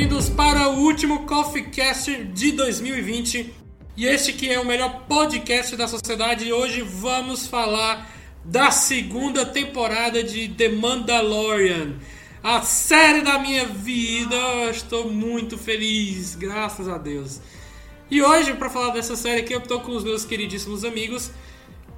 Bem-vindos para o último Coffee Cast de 2020. E este que é o melhor podcast da sociedade. E hoje vamos falar da segunda temporada de The Mandalorian. A série da minha vida. Estou muito feliz, graças a Deus. E hoje, para falar dessa série aqui, eu estou com os meus queridíssimos amigos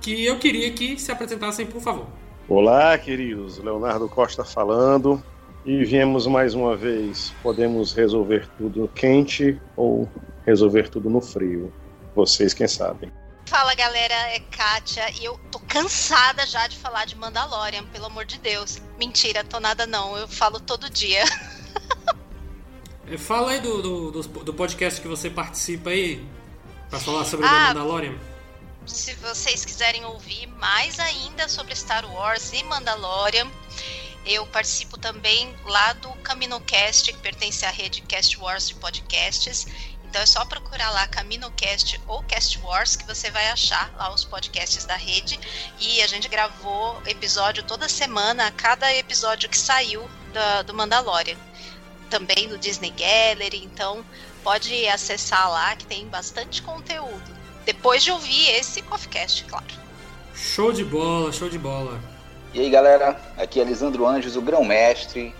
que eu queria que se apresentassem, por favor. Olá, queridos. Leonardo Costa falando. E viemos mais uma vez. Podemos resolver tudo quente ou resolver tudo no frio. Vocês quem sabem. Fala galera, é Kátia e eu tô cansada já de falar de Mandalorian, pelo amor de Deus. Mentira, tô nada não, eu falo todo dia. Fala aí do, do, do, do podcast que você participa aí, pra falar sobre Ah, Mandalorian. Se vocês quiserem ouvir mais ainda sobre Star Wars e Mandalorian, eu participo também lá do CaminoCast, que pertence à rede Cast Wars de podcasts. Então é só procurar lá CaminoCast ou Cast Wars que você vai achar lá os podcasts da rede. E a gente gravou episódio toda semana, cada episódio que saiu do Mandalorian. Também no Disney Gallery, então pode acessar lá que tem bastante conteúdo. Depois de ouvir esse CoffeeCast, claro. Show de bola, show de bola. E aí galera, aqui é Lisandro Anjos, o grão-mestre,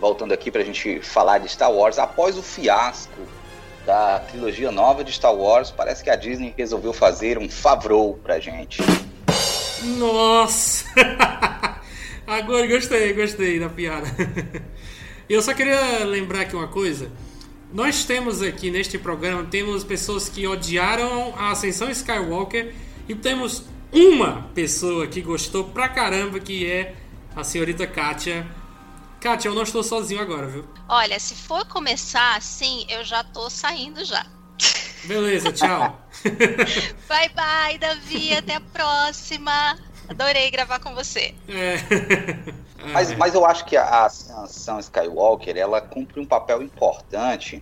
voltando aqui pra gente falar de Star Wars. Após o fiasco da trilogia nova de Star Wars, parece que a Disney resolveu fazer um Favreau pra gente. Nossa! Agora gostei, gostei da piada. Eu só queria lembrar aqui uma coisa. Nós temos aqui neste programa, temos pessoas que odiaram a Ascensão Skywalker e temos uma pessoa que gostou pra caramba, que é a senhorita Kátia. Kátia, eu não estou sozinho agora, viu? Olha, se for começar assim, eu já tô saindo já. Beleza, tchau. Bye bye, Davi, até a próxima. Adorei gravar com você. É. Mas, mas eu acho que a Ascensão Skywalker, ela cumpre um papel importante,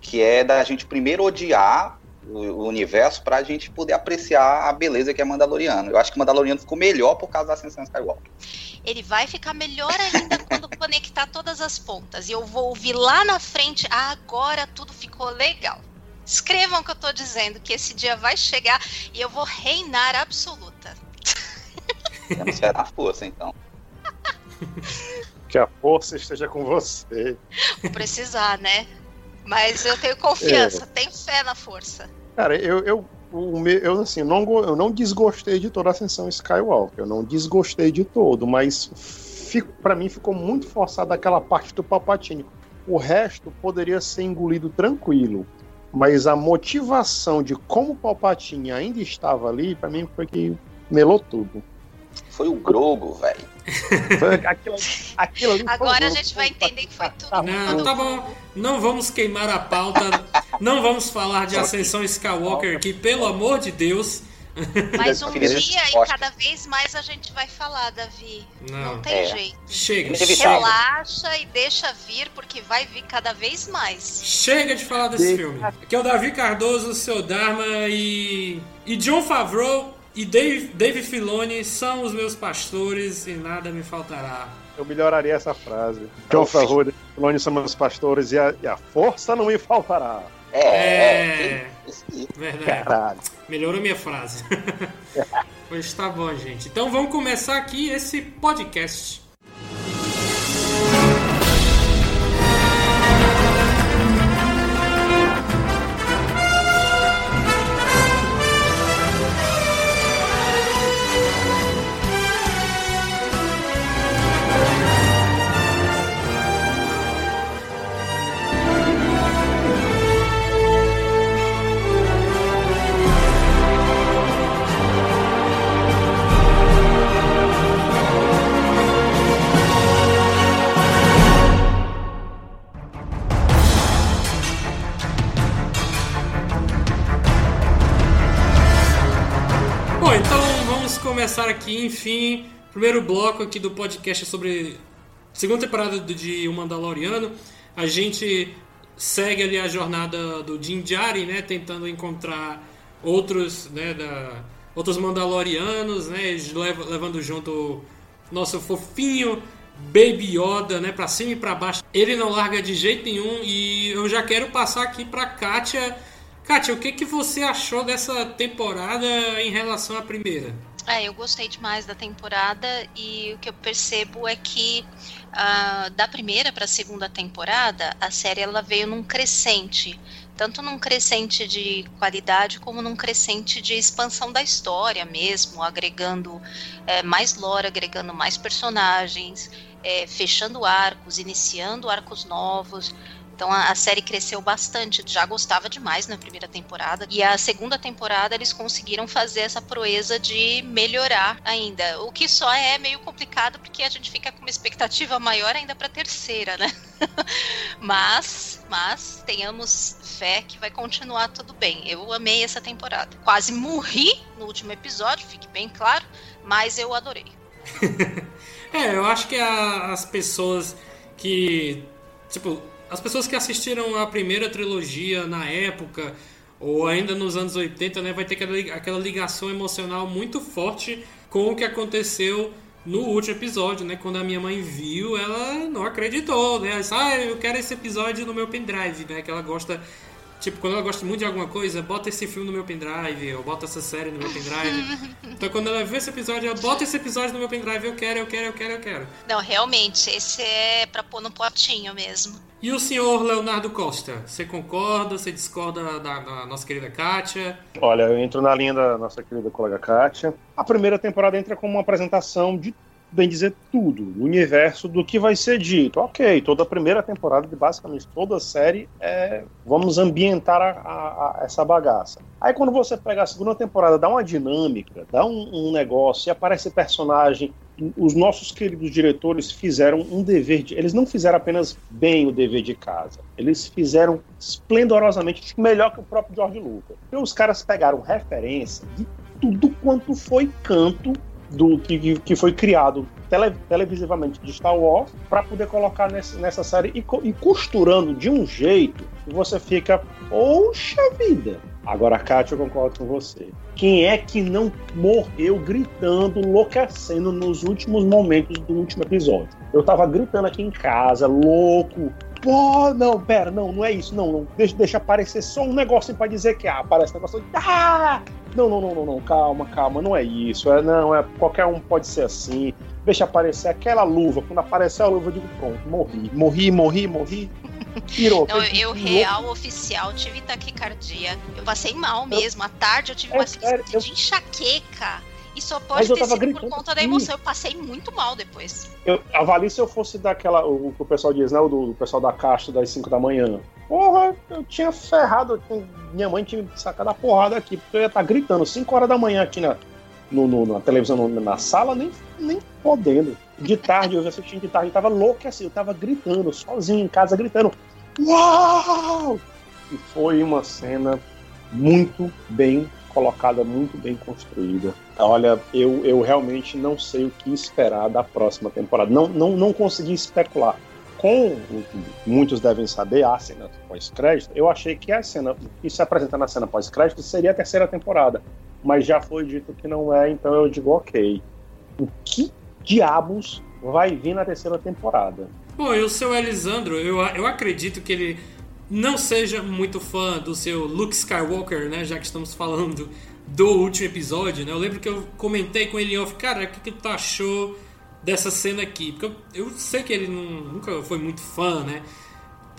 que é da gente primeiro odiar o, universo pra gente poder apreciar a beleza que é Mandaloriano. Eu acho que Mandaloriano ficou melhor por causa da Ascensão Skywalker. Ele vai ficar melhor ainda quando conectar todas as pontas. E eu vou ouvir lá na frente, ah, agora tudo ficou legal. Escrevam o que eu tô dizendo, que esse dia vai chegar e eu vou reinar absoluta. Temos fé na força, então. Que a força esteja com você. Vou precisar, né? Mas eu tenho confiança, tenho fé na força. Cara, eu, eu, o eu, assim, não, eu não desgostei de toda a Ascensão Skywalker. Eu não desgostei de todo, mas fico, para mim ficou muito forçada aquela parte do Palpatine. O resto poderia ser engolido tranquilo. Mas a motivação de como o Palpatine ainda estava ali, pra mim foi que melou tudo. Foi o Grogo, velho. Aquilo, aquilo Agora a gente vai entender que foi tudo Tá Não, tá bom. Não vamos queimar a pauta. Não vamos falar de Ascensão Skywalker aqui, pelo amor de Deus. Mas um dia e cada vez mais a gente vai falar, Davi. Não. Não tem É. jeito. Chega. Relaxa e deixa vir, porque vai vir cada vez mais. Chega de falar desse filme. Aqui é o Davi Cardoso, o seu Dharma e. E John Favreau e Dave, Dave Filoni são os meus pastores e nada me faltará. Eu melhoraria essa frase. John Favreau, Filoni são meus pastores e a, e a força não me faltará. É, é. É. isso aí. Verdade. Caralho. Melhorou minha frase. pois tá bom, gente. Então vamos começar aqui esse podcast. Enfim, primeiro bloco aqui do podcast sobre segunda temporada de O Mandaloriano. A gente segue ali a jornada do Din Djarin, né, tentando encontrar outros, né, da, outros Mandalorianos, né, levando junto nosso fofinho Baby Yoda, né, para cima e para baixo. Ele não larga de jeito nenhum e eu já quero passar aqui para Kátia. Kátia, o que que você achou dessa temporada em relação à primeira? É, eu gostei demais da temporada e o que eu percebo é que uh, da primeira para a segunda temporada a série ela veio num crescente, tanto num crescente de qualidade como num crescente de expansão da história mesmo, agregando é, mais lore, agregando mais personagens, é, fechando arcos, iniciando arcos novos. Então a, a, série cresceu bastante, já gostava demais na primeira temporada. E a segunda temporada eles conseguiram fazer essa proeza de melhorar ainda. O que só é meio complicado porque a gente fica com uma expectativa maior ainda para terceira, né? mas, mas tenhamos fé que vai continuar tudo bem. Eu amei essa temporada. Quase morri no último episódio, fique bem claro, mas eu adorei. é, eu acho que a, as pessoas que tipo as pessoas que assistiram a primeira trilogia na época ou ainda nos anos 80, né, vai ter aquela ligação emocional muito forte com o que aconteceu no último episódio, né? Quando a minha mãe viu, ela não acreditou, né? Ela disse, ah, eu quero esse episódio no meu pendrive, né? Que ela gosta Tipo, quando ela gosta muito de alguma coisa, bota esse filme no meu pendrive, ou bota essa série no meu pendrive. então quando ela vê esse episódio, ela bota esse episódio no meu pendrive, eu quero, eu quero, eu quero, eu quero. Não, realmente, esse é pra pôr no potinho mesmo. E o senhor Leonardo Costa, você concorda, você discorda da, da, nossa querida Kátia? Olha, eu entro na linha da nossa querida colega Kátia. A primeira temporada entra como uma apresentação de bem dizer tudo, o universo do que vai ser dito. Ok, toda a primeira temporada de basicamente toda a série é vamos ambientar a, a, a essa bagaça. Aí quando você pega a segunda temporada, dá uma dinâmica, dá um, um negócio e aparece personagem os nossos queridos diretores fizeram um dever de. Eles não fizeram apenas bem o dever de casa, eles fizeram esplendorosamente melhor que o próprio George Lucas. Porque os caras pegaram referência de tudo quanto foi canto do que, que foi criado tele, televisivamente de Star Wars para poder colocar nesse, nessa série e, e, costurando de um jeito que você fica, poxa vida. Agora, Kátia, eu concordo com você. Quem é que não morreu gritando, enlouquecendo nos últimos momentos do último episódio? Eu tava gritando aqui em casa, louco, pô, não, pera, não, não é isso, não, não. Deixa, deixa aparecer só um negócio para dizer que ah, aparece um negócio. Ah! Não, não, não, não, não, calma, calma, não é isso. É, não, é qualquer um pode ser assim. Deixa aparecer aquela luva. Quando aparecer a luva, eu digo, pronto, morri, morri, morri, morri. Tirou. Não, eu, real oficial, tive taquicardia. Eu passei mal mesmo. À tarde eu tive é, uma sério, de enxaqueca. E só pode ter sido por conta da emoção. Eu passei muito mal depois. Eu avalio se eu fosse daquela. O que o pessoal diz, né? O do, do pessoal da caixa das 5 da manhã. Porra, eu tinha ferrado. Minha mãe tinha sacado a porrada aqui, porque eu ia estar tá gritando 5 horas da manhã aqui na, no, no, na televisão, na sala, nem, nem podendo. De tarde, eu já assistindo de tarde, eu tava louco assim, eu tava gritando, sozinho em casa, gritando. Uau! E foi uma cena muito bem colocada, muito bem construída. Olha, eu, eu realmente não sei o que esperar da próxima temporada. Não, não, não consegui especular. Com o que muitos devem saber, a cena pós-crédito, eu achei que a cena que se apresenta na cena pós-crédito seria a terceira temporada. Mas já foi dito que não é, então eu digo ok. O que diabos vai vir na terceira temporada? Bom, e o seu Elisandro, eu, eu acredito que ele não seja muito fã do seu Luke Skywalker, né? Já que estamos falando do último episódio, né? Eu lembro que eu comentei com ele off, cara, o que, que tu achou dessa cena aqui? Porque eu, eu sei que ele não, nunca foi muito fã, né?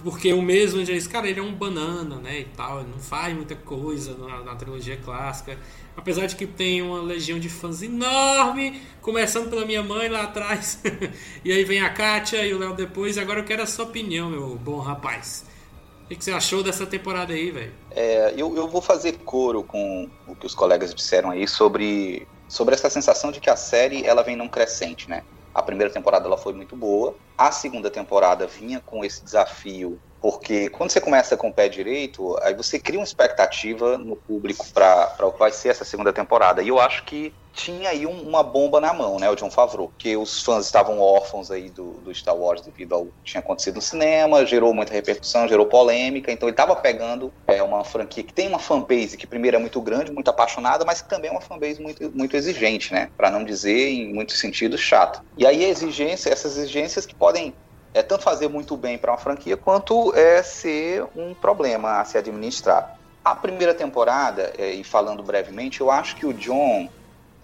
Porque o mesmo já disse, cara, ele é um banana, né? E tal, não faz muita coisa na, na trilogia clássica. Apesar de que tem uma legião de fãs enorme, começando pela minha mãe lá atrás. e aí vem a Kátia e o Léo depois. E agora eu quero a sua opinião, meu bom rapaz. O que você achou dessa temporada aí, velho? É, eu, eu vou fazer coro com o que os colegas disseram aí sobre, sobre essa sensação de que a série ela vem num crescente, né? A primeira temporada ela foi muito boa, a segunda temporada vinha com esse desafio Porque quando você começa com o pé direito, aí você cria uma expectativa no público para o que vai ser essa segunda temporada. E eu acho que tinha aí um, uma bomba na mão, né, o John Favreau, que os fãs estavam órfãos aí do, do, Star Wars devido ao que tinha acontecido no cinema, gerou muita repercussão, gerou polêmica, então ele estava pegando é, uma franquia que tem uma fanbase que primeiro é muito grande, muito apaixonada, mas que também é uma fanbase muito, muito exigente, né, para não dizer em muitos sentidos chato. E aí a exigência, essas exigências que podem é tanto fazer muito bem para uma franquia quanto é ser um problema a se administrar. A primeira temporada, é, e falando brevemente, eu acho que o John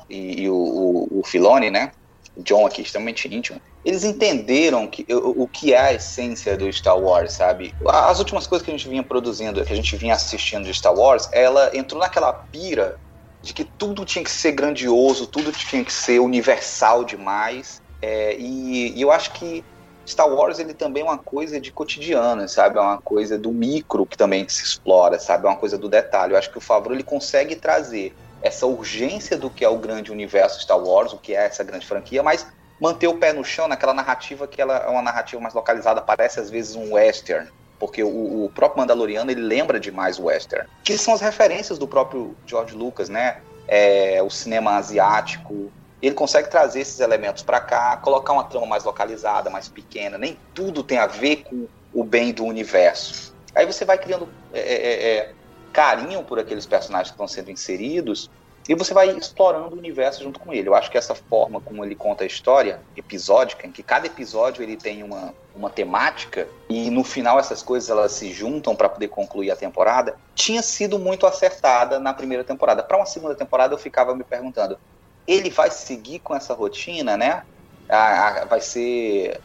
e, e o, o, o, Filoni, né? John aqui, extremamente íntimo, eles entenderam que, o, o que é a essência do Star Wars, sabe? As últimas coisas que a gente vinha produzindo, que a gente vinha assistindo de Star Wars, ela entrou naquela pira de que tudo tinha que ser grandioso, tudo tinha que ser universal demais. É, e, e eu acho que Star Wars ele também é uma coisa de cotidiano, sabe? É uma coisa do micro que também se explora, sabe? É uma coisa do detalhe. Eu acho que o Favreau ele consegue trazer essa urgência do que é o grande universo Star Wars, o que é essa grande franquia, mas manter o pé no chão naquela narrativa que ela é uma narrativa mais localizada, parece às vezes um western, porque o, o próprio Mandaloriano ele lembra demais o western, que são as referências do próprio George Lucas, né? É, o cinema asiático, ele consegue trazer esses elementos para cá, colocar uma trama mais localizada, mais pequena. Nem tudo tem a ver com o bem do universo. Aí você vai criando é, é, é, é carinho por aqueles personagens que estão sendo inseridos e você vai explorando o universo junto com ele. Eu acho que essa forma como ele conta a história, episódica, em que cada episódio ele tem uma, uma temática e no final essas coisas elas se juntam para poder concluir a temporada, tinha sido muito acertada na primeira temporada. Para uma segunda temporada eu ficava me perguntando, ele vai seguir com essa rotina, né? Ah, vai ser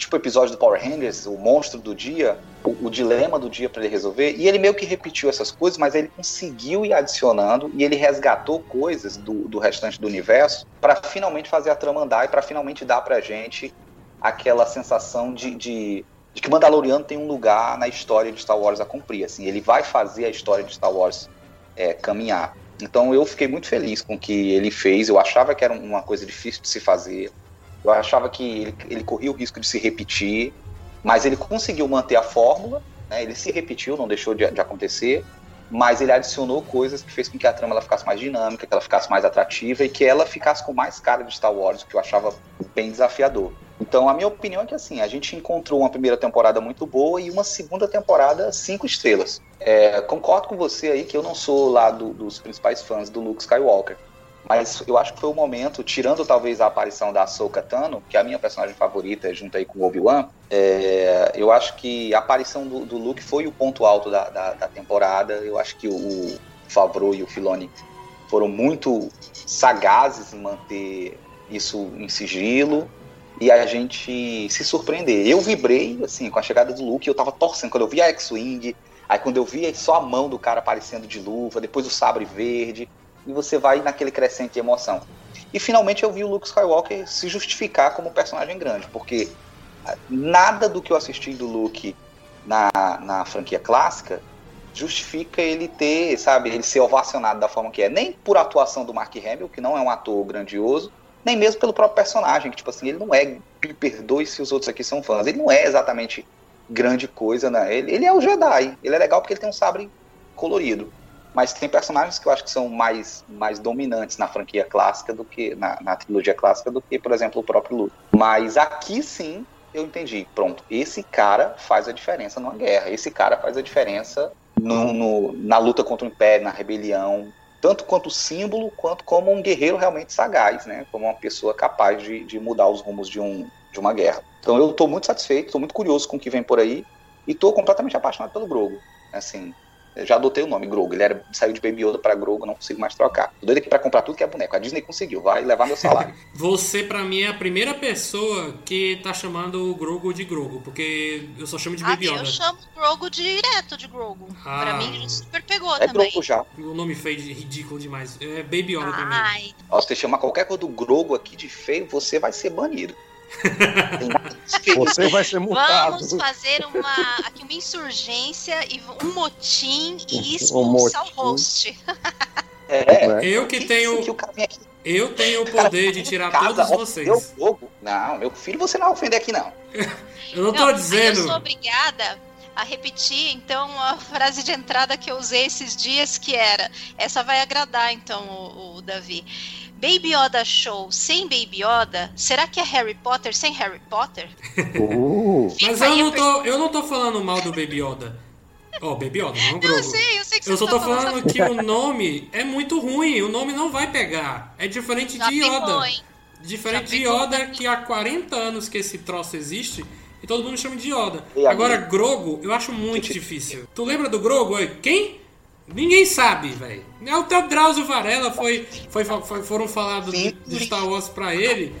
tipo o episódio do Power Rangers, o monstro do dia, o, o dilema do dia para ele resolver. E ele meio que repetiu essas coisas, mas ele conseguiu ir adicionando e ele resgatou coisas do, do restante do universo para finalmente fazer a trama andar e para finalmente dar pra gente aquela sensação de, de, de, que Mandaloriano tem um lugar na história de Star Wars a cumprir. Assim, ele vai fazer a história de Star Wars é, caminhar. Então eu fiquei muito feliz com o que ele fez. Eu achava que era uma coisa difícil de se fazer. Eu achava que ele, ele corria o risco de se repetir, mas ele conseguiu manter a fórmula. Né? Ele se repetiu, não deixou de, de, acontecer, mas ele adicionou coisas que fez com que a trama ela ficasse mais dinâmica, que ela ficasse mais atrativa e que ela ficasse com mais cara de Star Wars, o que eu achava bem desafiador. Então, a minha opinião é que assim, a gente encontrou uma primeira temporada muito boa e uma segunda temporada cinco estrelas. É, concordo com você aí que eu não sou lá do, dos principais fãs do Luke Skywalker. Mas eu acho que foi o momento, tirando talvez a aparição da Ahsoka Tano, que é a minha personagem favorita, junto aí com o Obi-Wan, é, eu acho que a aparição do, do, Luke foi o ponto alto da, da, da temporada. Eu acho que o, Favreau e o Filoni foram muito sagazes em manter isso em sigilo e a gente se surpreender. Eu vibrei, assim, com a chegada do Luke, eu tava torcendo. Quando eu vi a X-Wing, aí quando eu vi só a mão do cara aparecendo de luva, depois o sabre verde, e você vai naquele crescente de emoção. E finalmente eu vi o Luke Skywalker se justificar como personagem grande, porque nada do que eu assisti do Luke na, na franquia clássica justifica ele ter, sabe, ele ser ovacionado da forma que é. Nem por atuação do Mark Hamill, que não é um ator grandioso, nem mesmo pelo próprio personagem, que, tipo assim, ele não é, me perdoe se os outros aqui são fãs, ele não é exatamente grande coisa, né? Ele, ele é o Jedi, ele é legal porque ele tem um sabre colorido. Mas tem personagens que eu acho que são mais, mais dominantes na franquia clássica do que, na, na trilogia clássica, do que, por exemplo, o próprio Luke. Mas aqui sim, eu entendi. Pronto, esse cara faz a diferença numa guerra, esse cara faz a diferença no, no, na luta contra o Império, na rebelião, tanto quanto símbolo, quanto como um guerreiro realmente sagaz, né? Como uma pessoa capaz de, de mudar os rumos de, um, de uma guerra. Então eu estou muito satisfeito, estou muito curioso com o que vem por aí e estou completamente apaixonado pelo Grogo. Assim, já adotei o nome Grogo. Ele era, saiu de Baby Yoda pra Grogo, não consigo mais trocar. Tô doido aqui pra comprar tudo que é boneco. A Disney conseguiu, vai levar meu salário. Você, pra mim, é a primeira pessoa que tá chamando o Grogo de Grogo, porque eu só chamo de Baby ah, Yoda. Eu chamo Grogo direto de Grogo. Ah. Pra mim, super pegou é também. Grogo já. O nome feio, ridículo demais. É Baby Yoda Ai. também. Ó, se você chamar qualquer coisa do Grogo aqui de feio, você vai ser banido. Você vai ser multado. Vamos fazer uma, aqui uma insurgência e um motim e expulsar um o host. É, é, eu que tenho. Eu tenho o poder de tirar todos vocês. Não, meu filho você não vai ofender aqui, não. eu não tô dizendo. Eu sou obrigada a repetir, então, a frase de entrada que eu usei esses dias, que era: essa vai agradar, então, o, o Davi. Baby Yoda Show sem Baby Yoda? Será que é Harry Potter sem Harry Potter? Uh, Mas eu não, tô, eu não tô falando mal do Baby Yoda. Ó, Baby Yoda, não o Eu Grogu. sei, eu sei que Eu você só tô tá falando que o nome é muito ruim. O nome não vai pegar. É diferente Já de pegou, Yoda. hein? Diferente Já de pegou Yoda, também. que há 40 anos que esse troço existe e todo mundo chama de Yoda. Agora, Grogo, eu acho muito difícil. Tu lembra do Grogo? Quem? Ninguém sabe, velho. É o teu Drauzio Varela foi, foi, foi- foram falar do- de Star Wars pra ele.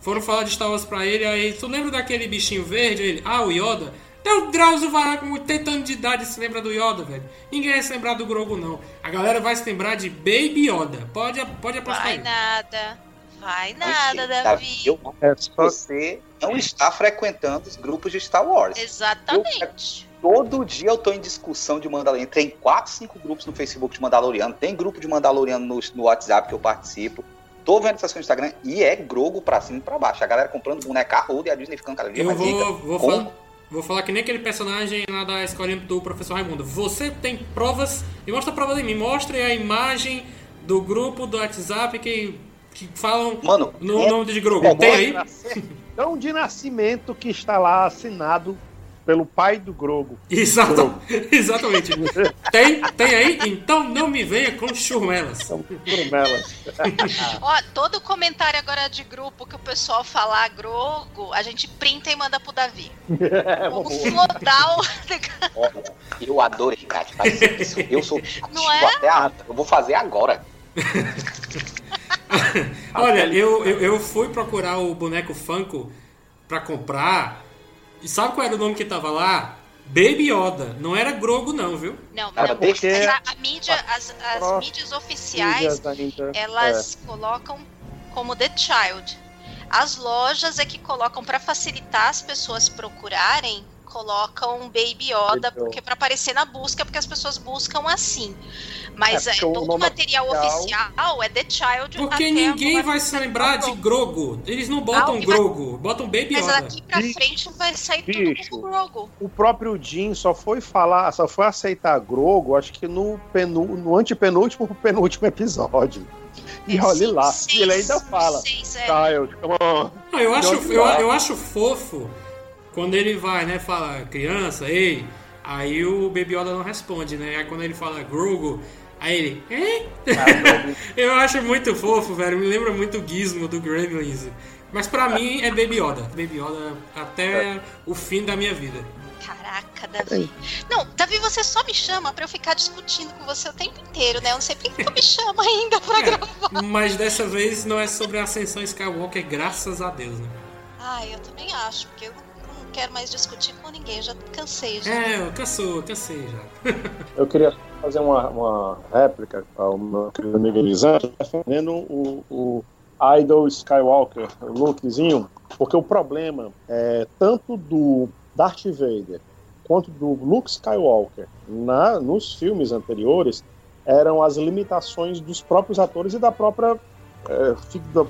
Foram falar de Star Wars pra ele, aí tu lembra daquele bichinho verde? Ele, ah, o Yoda. Até o Drauzio Varela com 80 anos de idade se lembra do Yoda, velho. Ninguém vai se lembrar do Grogu, não. A galera vai se lembrar de Baby Yoda. Pode, pode apostar Vai aí. nada. Vai nada, Davi. eu é só você não está frequentando os grupos de Star Wars. Exatamente. Todo dia eu tô em discussão de Mandaloriano. Tem quatro, cinco grupos no Facebook de Mandaloriano. Tem grupo de Mandaloriano no, no WhatsApp que eu participo. Tô vendo essas coisas no Instagram e é grogo pra cima e pra baixo. A galera comprando boneca roda e a Disney ficando cada dia Eu mais rica. vou, vou, Com- falar, vou falar que nem aquele personagem lá da escolinha do professor Raimundo. Você tem provas, e mostra provas em mim. Mostre a imagem do grupo do WhatsApp que, que falam Mano, no é- nome de Grogu. é Tem aí? Então, de nascimento que está lá assinado pelo pai do Grogo. Exato, exatamente. Tem, tem aí? Então não me venha com churmelas. São Grumelas. Ó, todo comentário agora de grupo que o pessoal falar grogo, a gente printa e manda pro Davi. É, o. Olha, eu adorei, cara. fazer isso. Eu sou Não é? até a... Eu vou fazer agora. Olha, eu, eu, eu fui procurar o boneco Funko pra comprar. E sabe qual era o nome que tava lá? Baby Yoda. Não era Grogo, não, viu? Não, não. deixa- Mas a, a mídia, as, as mídias oficiais, Filhas ainda. elas colocam como The Child. As lojas é que colocam pra facilitar as pessoas procurarem, colocam Baby Yoda, porque para aparecer na busca, porque as pessoas buscam assim. Mas É, é, todo o material oficial- oficial é The Child. Porque até ninguém vai se lembrar de Grogo. Eles não botam Ah, o que vai- Grogo, botam Baby Mas Yoda. daqui pra Bicho, frente vai sair bicho. tudo com o próprio Jim só foi falar, só foi aceitar Grogo, acho que no, penu, no antepenúltimo pro penúltimo episódio. E olhe Sim, lá, seis, ele ainda fala. seis, é. Child, come on. Ah, eu, acho, Não, eu, não. eu acho fofo quando ele vai, né? Fala, criança, ei. Aí o Baby Yoda não responde, né? Aí quando ele fala Grogu, aí ele, hein? eu acho muito fofo, velho. Me lembra muito o Gizmo do Gremlins. Mas pra mim é Baby Yoda. Baby Yoda até o fim da minha vida. Caraca, Davi. Não, Davi, você só me chama pra eu ficar discutindo com você o tempo inteiro, né? Eu não sei por que tu me chama ainda pra gravar. Mas dessa vez não é sobre a ascensão Skywalker, graças a Deus, né? Ah, eu também acho, porque eu não quero mais discutir com ninguém, eu já cansei já. É, eu cansou, cansei já. Eu queria fazer uma, uma réplica ao meu querido amigo Elisandro, defendendo o, o Idol Skywalker, o lookzinho, porque o problema é tanto do Darth Vader quanto do Luke Skywalker na, nos filmes anteriores eram as limitações dos próprios atores e da própria é,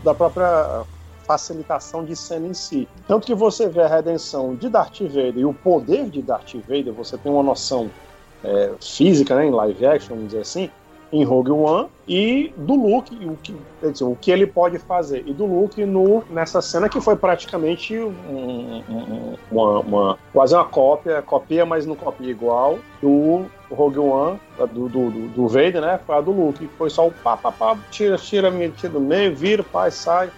da própria facilitação de cena em si. Tanto que você vê a redenção de Darth Vader e o poder de Darth Vader, você tem uma noção é, física, né, em live action, vamos dizer assim, em Rogue One, e do Luke, o que, dizer, o que ele pode fazer, e do Luke no, nessa cena que foi praticamente um- um- uma, uma- quase uma cópia, copia, mas não copia igual, do Rogue One, do, do, do, do Vader, né, foi a do Luke, foi só o pá, pá, pá, tira, tira, tira do meio, vira, pai, sai,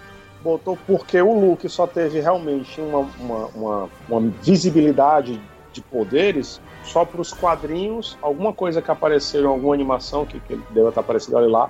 botou, porque o Luke só teve realmente uma, uma, uma, uma visibilidade de poderes só para os quadrinhos, alguma coisa que apareceu em alguma animação que, que deve estar aparecendo ali lá,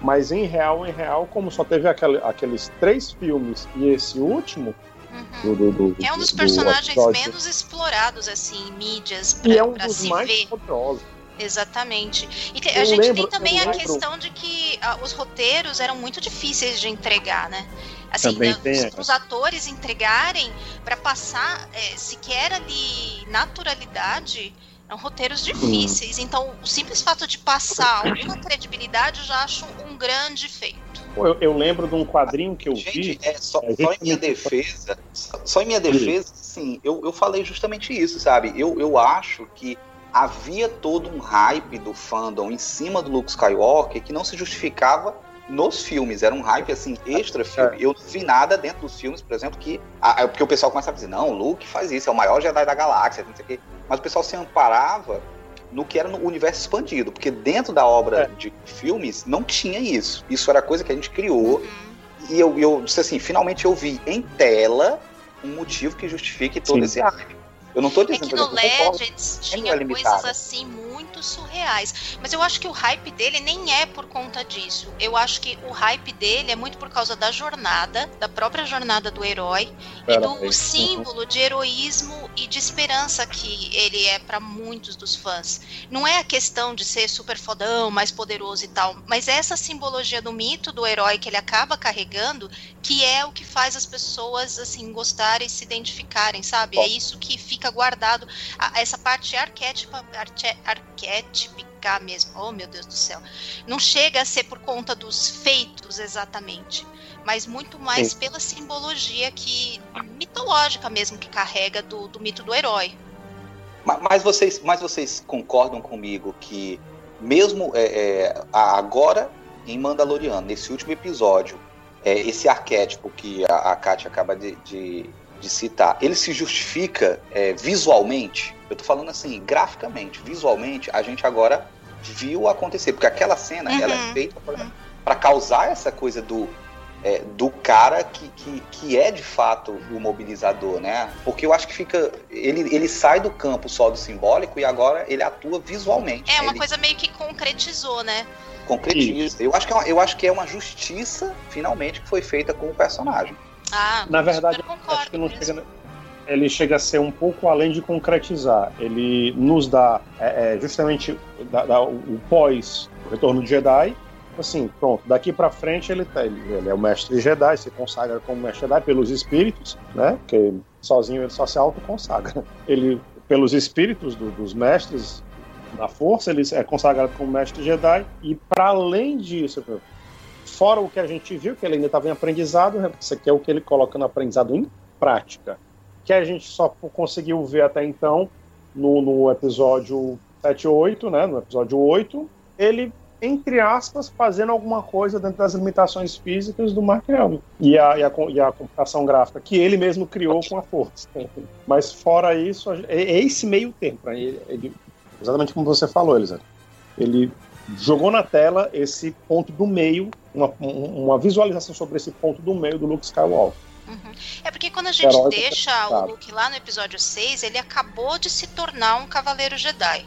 mas em real, em real, como só teve aquele- aqueles três filmes e esse último, Uhum. do, do, do, É um dos do personagens menos explorados, assim, em mídias, pra, e é um pra dos se mais ver. poderosos. Exatamente. E te- a gente lembro- tem também a lembro- questão de que ah, os roteiros eram muito difíceis de entregar, né? Assim, tem, os, os atores entregarem para passar é, sequer ali naturalidade eram roteiros difíceis. Então, o simples fato de passar alguma credibilidade eu já acho um grande feito. Eu, eu lembro de um quadrinho que eu vi. Gente, é só, É, só em minha defesa, só, só em minha defesa, assim, eu, eu falei justamente isso, sabe? Eu, eu acho que havia todo um hype do fandom em cima do Luke Skywalker que não se justificava nos filmes. Era um hype, assim, extra filme. Eu não vi nada dentro dos filmes, por exemplo, que... A, porque o pessoal começa a dizer, não, o Luke faz isso, é o maior Jedi da galáxia, não sei o quê. Mas o pessoal se amparava no que era no universo expandido, porque dentro da obra é. de filmes não tinha isso. Isso era coisa que a gente criou. Uhum. E eu, eu disse assim, finalmente eu vi em tela um motivo que justifique todo Sim. esse hype. Eu não tô dizendo é que no Legends tinha é coisas assim muito surreais. Mas eu acho que o hype dele nem é por conta disso. Eu acho que o hype dele é muito por causa da jornada, da própria jornada do herói e do símbolo de heroísmo e de esperança que ele é para muitos dos fãs. Não é a questão de ser super fodão, mais poderoso e tal, mas é essa simbologia do mito do herói que ele acaba carregando, que é o que faz as pessoas assim gostarem e se identificarem, sabe? É isso que fica guardado. Essa parte arquétipa, arque, arquétipica mesmo. Oh, meu Deus do céu. Não chega a ser por conta dos feitos exatamente, mas muito mais Sim. pela simbologia que mitológica mesmo que carrega do, do mito do herói. Mas vocês, mas vocês concordam comigo que mesmo é, é, agora em Mandaloriano, nesse último episódio, é, esse arquétipo que a, a Kátia acaba de, de, de citar, ele se justifica é, visualmente? Eu tô falando assim, graficamente, visualmente, a gente agora viu acontecer, porque aquela cena uhum. ela é feita para causar essa coisa do é, do cara que, que, que é de fato o mobilizador, né? Porque eu acho que fica. Ele, ele sai do campo só do simbólico e agora ele atua visualmente. É, uma ele... coisa meio que concretizou, né? Concretiza. Eu acho, que é uma, eu acho que é uma justiça, finalmente, que foi feita com o personagem. Ah, Na verdade, acho que não chega, ele chega a ser um pouco além de concretizar. Ele nos dá é, é, justamente dá, dá o pós o retorno de Jedi. Assim, pronto, daqui para frente ele, tá, ele, ele, é o mestre Jedi, se consagra como mestre Jedi pelos espíritos, né? Porque sozinho ele só se autoconsagra. Ele, pelos espíritos do, dos mestres da força, ele é consagrado como mestre Jedi. E para além disso, fora o que a gente viu, que ele ainda estava em aprendizado, né, isso aqui é o que ele coloca no aprendizado em prática, que a gente só conseguiu ver até então no, no episódio 7 8, né, no episódio 8, ele, entre aspas, fazendo alguma coisa dentro das limitações físicas do Mark Hamill e a, e a, e a computação gráfica que ele mesmo criou com a força. Mas fora isso, é, é esse meio tempo. Né, ele, ele, exatamente como você falou, Elisandro. Ele jogou na tela esse ponto do meio, uma, uma visualização sobre esse ponto do meio do Luke Skywalker. Uhum. É porque quando a gente Herói deixa o Luke lá no episódio 6, ele acabou de se tornar um cavaleiro Jedi.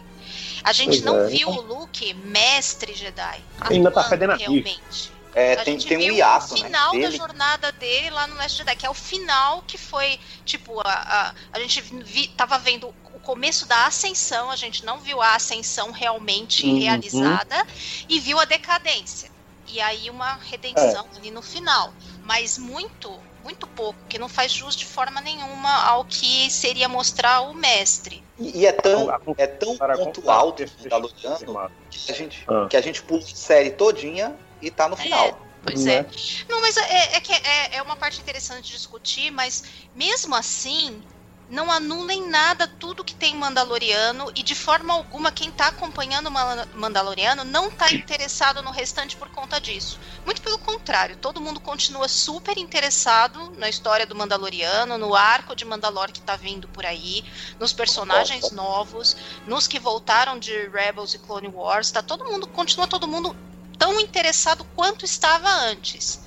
A gente pois não é. viu o Luke mestre Jedi. Ainda tá fedendo realmente. É, a tem, tem um hiato, o final né, da jornada dele lá no Last Jedi, que é o final que foi, tipo, a, a, a gente vi, tava vendo o começo da ascensão, a gente não viu a ascensão realmente uhum. realizada e viu a decadência. E aí uma redenção é. ali no final. Mas muito, muito pouco, que não faz jus de forma nenhuma ao que seria mostrar o mestre. E, e é tão, é tão pontual o Mandaloriano que a gente, ah. que a gente pula a série todinha e tá no é, final. É, pois né? é. Não, mas é, é que é, é uma parte interessante de discutir, mas mesmo assim, não anulem nada tudo que tem Mandaloriano e de forma alguma quem está acompanhando Mandaloriano não está interessado no restante por conta disso. Muito pelo contrário, todo mundo continua super interessado na história do Mandaloriano, no arco de Mandalor que está vindo por aí, nos personagens novos, nos que voltaram de Rebels e Clone Wars, tá todo mundo continua todo mundo tão interessado quanto estava antes.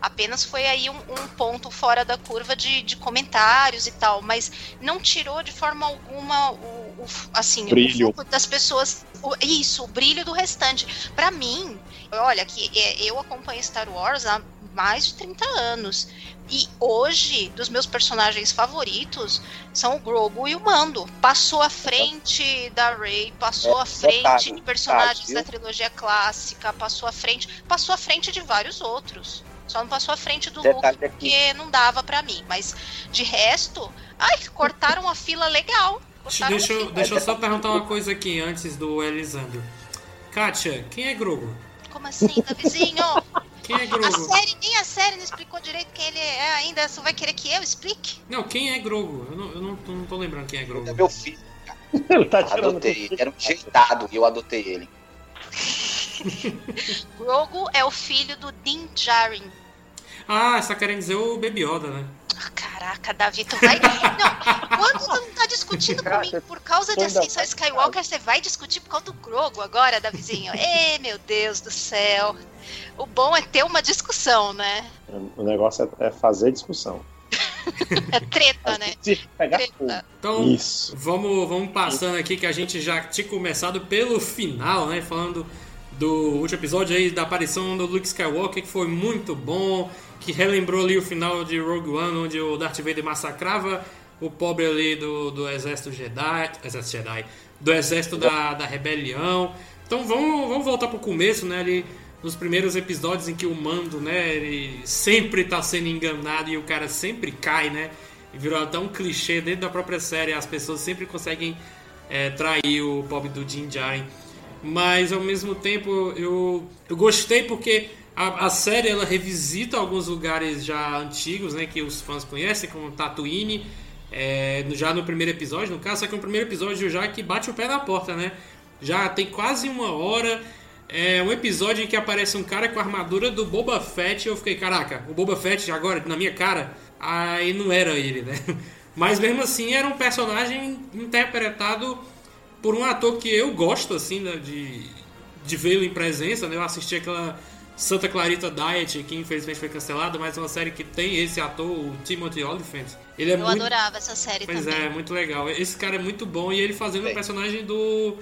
Apenas foi aí um, um ponto fora da curva de, de, comentários e tal, mas não tirou de forma alguma o, o assim, brilho. o das pessoas. O, isso, o brilho do restante. Para mim, olha, que é, eu acompanho Star Wars há mais de 30 anos. E hoje, dos meus personagens favoritos são o Grogu e o Mando. Passou à frente da Rey, passou é, à frente de personagens da trilogia clássica, passou à frente, passou à frente de vários outros. Só não passou à frente do Detalhe Luke porque não dava para mim. Mas de resto, ai, cortaram a fila legal. deixa, eu, deixa eu só perguntar uma coisa aqui antes do Elisandro. Kátia, quem é Grogu? Como assim, Davizinho? Quem é A Grogu? série, nem a série não explicou direito quem ele é ainda. Você vai querer que eu explique? Não, quem é Grogu? Eu não, eu não, não tô lembrando quem é É Grogu. meu filho, Ele tá adotei ele. Era um jeitado e eu adotei ele. Grogu é o filho do Din Djarin. Ah, você tá querendo dizer o Baby Yoda, né? Ah, Caraca, Davi, tu vai. Não, quando tu não tá discutindo comigo por causa de Ascensão Skywalker, você vai discutir por causa do Grogu agora, Davizinho? Ê, meu Deus do céu. O bom é ter uma discussão, né? O negócio é, é fazer discussão. É treta, né? Pegar. Treta. Então, Isso. Vamos, vamos passando aqui que a gente já tinha começado pelo final, né? Falando do último episódio aí da aparição do Luke Skywalker, que foi muito bom, que relembrou ali o final de Rogue One, onde o Darth Vader massacrava o pobre ali do, do exército Jedi, exército Jedi, do exército da, da rebelião. Então vamos, vamos voltar pro começo, né? Ali nos primeiros episódios em que o Mando, né? Ele sempre tá sendo enganado e o cara sempre cai, né? E virou até um clichê dentro da própria série. As pessoas sempre conseguem é, trair o pobre do Din. Mas ao mesmo tempo eu, eu gostei porque a, a série ela revisita alguns lugares já antigos, né? Que os fãs conhecem, como Tatooine. é, já no primeiro episódio, no caso, só que no primeiro episódio já que bate o pé na porta, né? Já tem quase uma hora. É um episódio em que aparece um cara com a armadura do Boba Fett eu fiquei, caraca, o Boba Fett agora na minha cara, aí não era ele, né? Mas mesmo assim era um personagem interpretado por um ator que eu gosto, assim, né, de, de vê-lo em presença, né? Eu assisti aquela Santa Clarita Diet, que infelizmente foi cancelada, mas é uma série que tem esse ator, o Timothy Olyphant. Ele é Eu muito... adorava essa série Pois também. é, muito legal. Esse cara é muito bom e ele fazendo o Bem. personagem do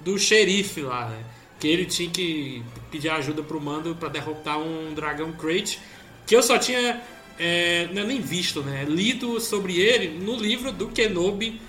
do xerife lá, né? Que ele tinha que pedir ajuda pro mando pra derrotar um dragão crate, que eu só tinha é, é nem visto, né? Lido sobre ele no livro do Kenobi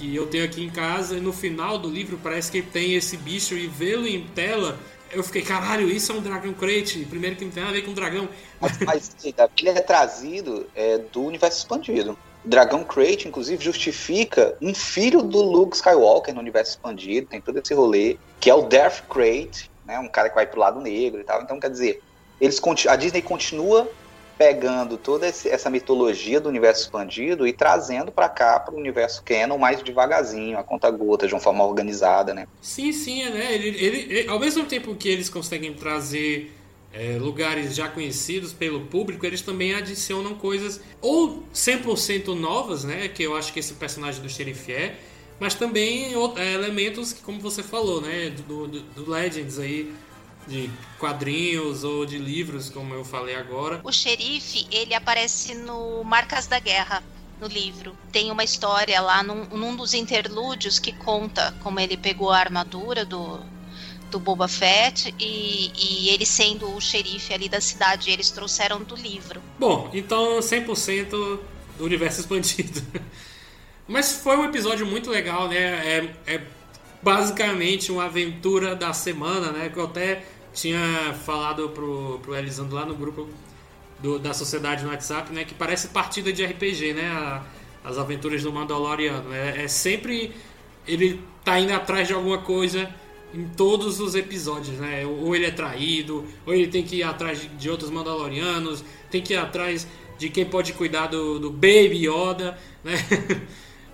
que eu tenho aqui em casa e no final do livro parece que tem esse bicho e vê-lo em tela eu fiquei, caralho, isso é um Dragon Crate. Primeiro que não tem nada a ver com dragão. Mas, mas ele é trazido é, do universo expandido. Dragão Crate, inclusive, justifica um filho do Luke Skywalker no universo expandido, tem todo esse rolê, que é o Darth Crate, né, um cara que vai pro lado negro e tal. Então, quer dizer, eles a Disney continua pegando toda essa mitologia do universo expandido e trazendo pra cá, pro universo canon, mais devagarzinho, a conta gota, de uma forma organizada, né? Sim, sim, é, né? Ele, ele, ele- ao mesmo tempo que eles conseguem trazer é, lugares já conhecidos pelo público, eles também adicionam coisas ou 100% novas, né? Que eu acho que esse personagem do xerife é, mas também o- é, elementos que, como você falou, né? Do, do, do Legends aí, de quadrinhos ou de livros, como eu falei agora. O xerife, ele aparece no Marcas da Guerra, no livro. Tem uma história lá num, num dos interlúdios que conta como ele pegou a armadura do, do Boba Fett e, e ele sendo o xerife ali da cidade, eles trouxeram do livro. Bom, então 100% do universo expandido. Mas foi um episódio muito legal, né? É, é basicamente uma aventura da semana, né? Que eu até tinha falado pro, pro Elisandro lá no grupo do- da sociedade no WhatsApp, né? Que parece partida de RPG, né? a- as aventuras do Mandaloriano. É, é sempre ele tá indo atrás de alguma coisa em todos os episódios, né? Ou ele é traído, ou ele tem que ir atrás de, de outros Mandalorianos, tem que ir atrás de quem pode cuidar do, do Baby Yoda, né?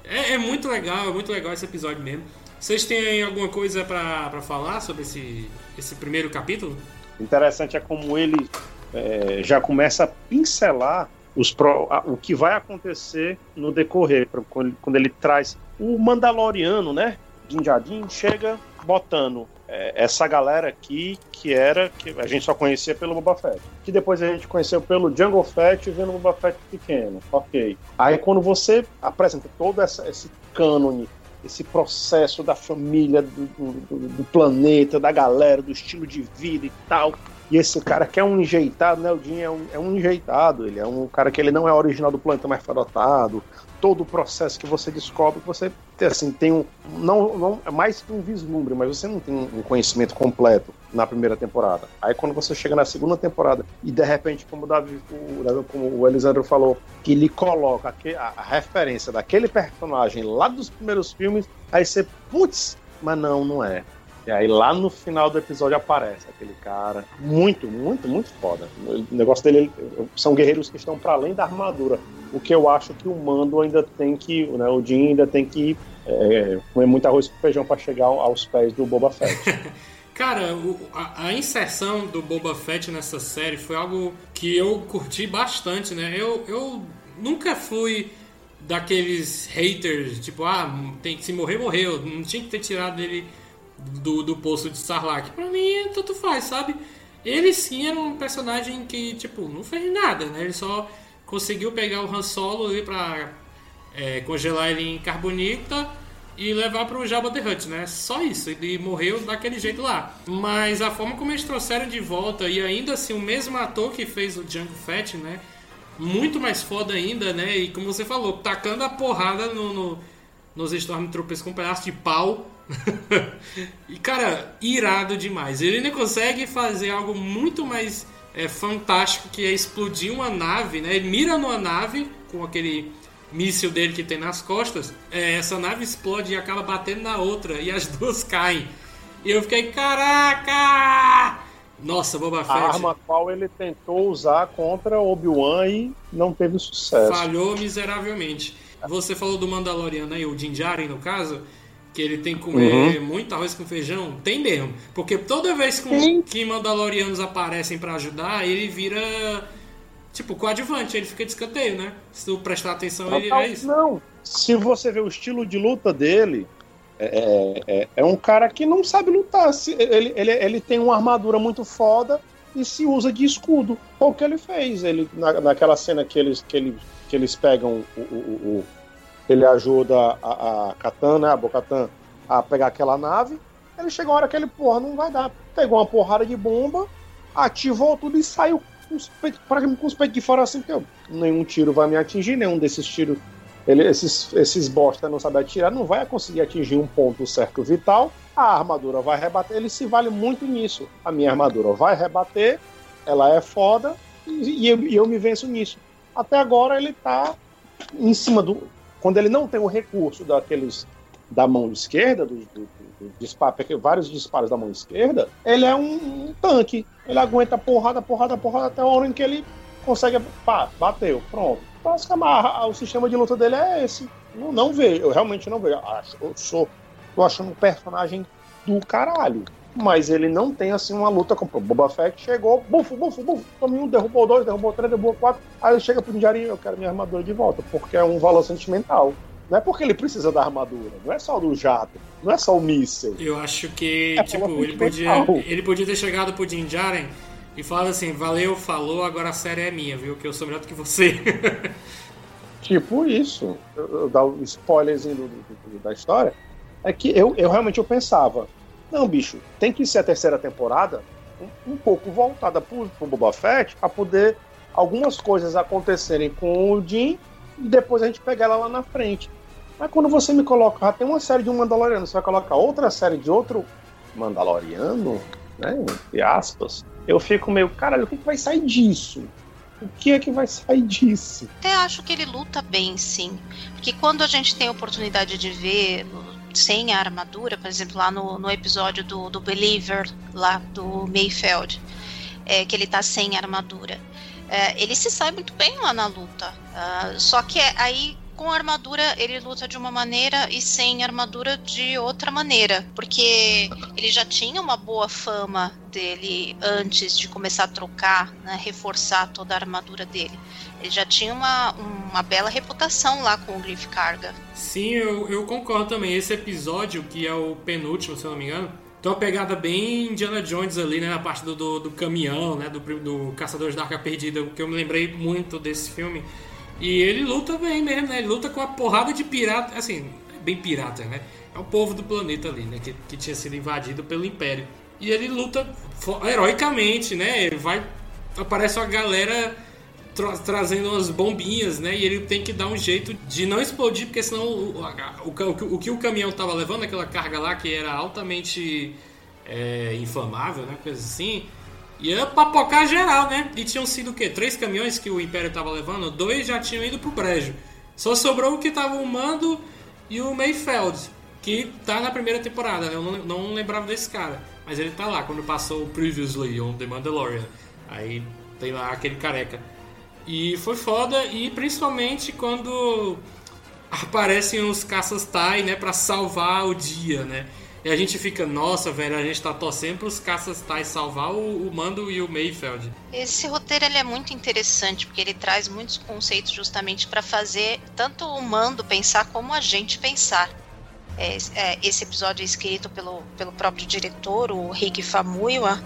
É, é muito legal, é muito legal esse episódio mesmo. Vocês têm alguma coisa pra falar sobre esse, esse primeiro capítulo? Interessante é como ele é, já começa a pincelar os pro- a- o que vai acontecer no decorrer, pra- quando, ele- quando ele traz o Mandaloriano, né? Din Djarin chega botando é, essa galera aqui que era que a gente só conhecia pelo Boba Fett, que depois a gente conheceu pelo Jungle Fett vendo o Boba Fett pequeno, ok. Aí quando você apresenta todo essa, esse cânone esse processo da família, do, do- do planeta, da galera, do estilo de vida e tal. E esse cara que é um enjeitado, né? O Jim é um, é um enjeitado, ele é um cara que ele não é original do planeta, mas foi adotado. Todo o processo que você descobre, você assim, tem um. Não, não, é mais que um vislumbre, mas você não tem um conhecimento completo na primeira temporada. Aí quando você chega na segunda temporada e de repente, como o, Davi, o, como o Elisandro falou, que ele coloca a referência daquele personagem lá dos primeiros filmes, aí você, putz, mas não, não é. E aí lá no final do episódio aparece aquele cara. Muito, muito, muito foda. O negócio dele são guerreiros que estão para além da armadura. O que eu acho que o Mando ainda tem que. Né, o Jin ainda tem que é, comer muito arroz com feijão para chegar aos pés do Boba Fett. Cara, o, a, a, inserção do Boba Fett nessa série foi algo que eu curti bastante, né? Eu, eu nunca fui daqueles haters, tipo, ah, tem que se morrer, morreu. Não tinha que ter tirado ele do, do poço de Sarlacc. Pra mim, tanto faz, sabe? Ele sim era um personagem que, tipo, não fez nada, né? Ele só conseguiu pegar o Han Solo ali pra é, congelar ele em carbonita e levar para o Jabba the Hutt, né? Só isso. Ele morreu daquele jeito lá. Mas a forma como eles trouxeram de volta e ainda assim o mesmo ator que fez o Django Fett, né? Muito mais foda ainda, né? E como você falou, tacando a porrada no, no nos Stormtroopers com um pedaço de pau. e cara, irado demais. Ele ainda consegue fazer algo muito mais é, fantástico que é explodir uma nave, né? Ele mira numa nave com aquele míssil dele que tem nas costas, é, essa nave explode e acaba batendo na outra e as duas caem. E eu fiquei, caraca! Nossa, Boba Fett. A arma qual ele tentou usar contra Obi-Wan e não teve sucesso. Falhou miseravelmente. Você falou do Mandaloriano aí, o Din Djarin, no caso, que ele tem que comer uhum. muito arroz com feijão. Tem mesmo. Porque toda vez que, que Mandalorianos aparecem para ajudar, ele vira Tipo, coadjuvante, ele fica de escanteio, né? Se tu prestar atenção, ele é isso. Não, se você ver o estilo de luta dele, é, é, é, é um cara que não sabe lutar. Ele, ele, ele tem uma armadura muito foda e se usa de escudo. Foi o que ele fez. Ele, na, naquela cena que eles, que, ele, que eles pegam o, o, o ele ajuda a, a Katana, a Bocatan, a pegar aquela nave. Ele chegou a hora que ele, porra, não vai dar. Pegou uma porrada de bomba, ativou tudo e saiu com os peitos, com os peitos de fora assim, que nenhum tiro vai me atingir, nenhum desses tiros. Ele, esses, esses bosta não sabe atirar, não vai conseguir atingir um ponto certo vital. A armadura vai rebater, ele se vale muito nisso. A minha armadura vai rebater, ela é foda, e, e, eu, eu me venço nisso. Até agora ele tá em cima do. Quando ele não tem o recurso daqueles da mão esquerda, do, do, disparo, vários disparos da mão esquerda, ele é um, um, tanque. Ele aguenta porrada, porrada, porrada até a hora em que ele consegue. Pá, bateu, pronto. Basicamente, o sistema de luta dele é esse. Não, não vejo, eu realmente não vejo. Eu sou. Tô achando um personagem do caralho. Mas ele não tem assim uma luta com o Boba Fett chegou, bufo, bufo, bufo, tomou um, derrubou dois, derrubou três, derrubou quatro. Aí ele chega pro Ninjarinho, eu quero minha armadura de volta, porque é um valor sentimental. Não é porque ele precisa da armadura, não é só do jato, não é só o míssil. Eu acho que, é tipo, ele podia, ele podia ter chegado pro Din Djarin e falado assim, valeu, falou, agora a série é minha, viu? Que eu sou melhor do que você. tipo isso. Eu, eu dar um spoilerzinho do, do, do, da história. É que eu, eu realmente eu pensava, não, bicho, tem que ser a terceira temporada um, um pouco voltada pro, pro Boba Fett pra poder algumas coisas acontecerem com o Jim e depois a gente pegar ela lá na frente. Mas quando você me coloca, já tem uma série de um Mandaloriano, você vai colocar outra série de outro Mandaloriano, né? Entre aspas. Eu fico meio, caralho, o que, que vai sair disso? O que é que vai sair disso? Até acho que ele luta bem, sim. Porque quando a gente tem a oportunidade de ver sem a armadura, por exemplo, lá no, no episódio do, do Believer, lá do Mayfeld, é, que ele tá sem armadura. É, ele se sai muito bem lá na luta. Uh, só que é, aí com armadura ele luta de uma maneira e sem armadura de outra maneira, porque ele já tinha uma boa fama dele antes de começar a trocar, né, reforçar toda a armadura dele. Ele já tinha uma, uma bela reputação lá com o Griff Carga. Sim, eu, eu concordo também. Esse episódio, que é o penúltimo, se eu não me engano, tem uma pegada bem Indiana Jones ali, né? Na parte do, do, do caminhão, né? Do, do Caçadores da Arca Perdida, que eu me lembrei muito desse filme. E ele luta bem mesmo, né? Ele luta com a porrada de pirata, assim, bem pirata, né? É o povo do planeta ali, né? Que, que tinha sido invadido pelo Império. E ele luta heroicamente, né? Ele vai. Aparece uma galera tra trazendo umas bombinhas, né? E ele tem que dar um jeito de não explodir, porque senão o, o, o, o que o caminhão tava levando, aquela carga lá que era altamente é, inflamável, né? Coisa assim Ia papocar geral, né? E tinham sido o quê? Três caminhões que o Império tava levando? Dois já tinham ido pro brejo. Só sobrou o que tava o Mando e o Mayfeld. que tá na primeira temporada, né? Eu não, não lembrava desse cara. Mas ele tá lá quando passou o Previously on The Mandalorian. Aí tem lá aquele careca. E foi foda, e principalmente quando aparecem os caças Tai, né, pra salvar o dia, né? E a gente fica, nossa, velho, a gente tá torcendo pros caças Tai salvar o, o Mando e o Mayfeld. Esse roteiro ele é muito interessante porque ele traz muitos conceitos justamente para fazer tanto o Mando pensar como a gente pensar. É, é, esse episódio é escrito pelo, pelo próprio diretor, o Rick Famuyiwa,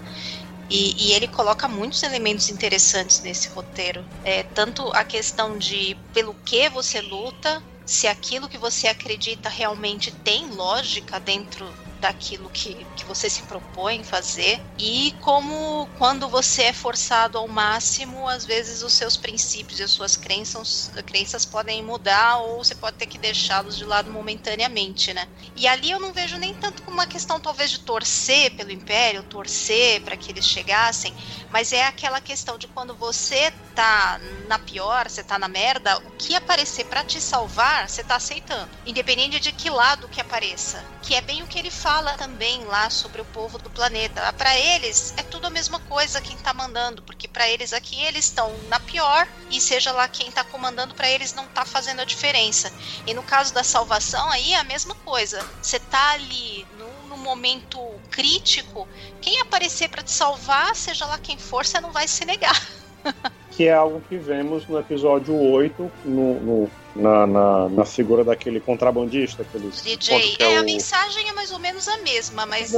e, e, ele coloca muitos elementos interessantes nesse roteiro. É, tanto a questão de pelo que você luta, se aquilo que você acredita realmente tem lógica dentro daquilo que, que você se propõe fazer e como quando você é forçado ao máximo, às vezes os seus princípios e as suas crenças, crenças podem mudar ou você pode ter que deixá-los de lado momentaneamente, né? E ali eu não vejo nem tanto como uma questão talvez de torcer pelo império, torcer para que eles chegassem, mas é aquela questão de quando você tá na pior, você tá na merda, o que aparecer para te salvar, você tá aceitando, independente de que lado que apareça, que é bem o que ele fala fala também lá sobre o povo do planeta. Para eles é tudo a mesma coisa quem tá mandando, porque para eles aqui eles estão na pior e seja lá quem tá comandando para eles não tá fazendo a diferença. E no caso da salvação aí é a mesma coisa. Você tá ali no, no momento crítico, quem aparecer para te salvar, seja lá quem for, você não vai se negar. que é algo que vemos no episódio 8, no, no na, na, na, figura daquele contrabandista. Aqueles DJ. É, é, a mensagem é mais ou menos a mesma, mas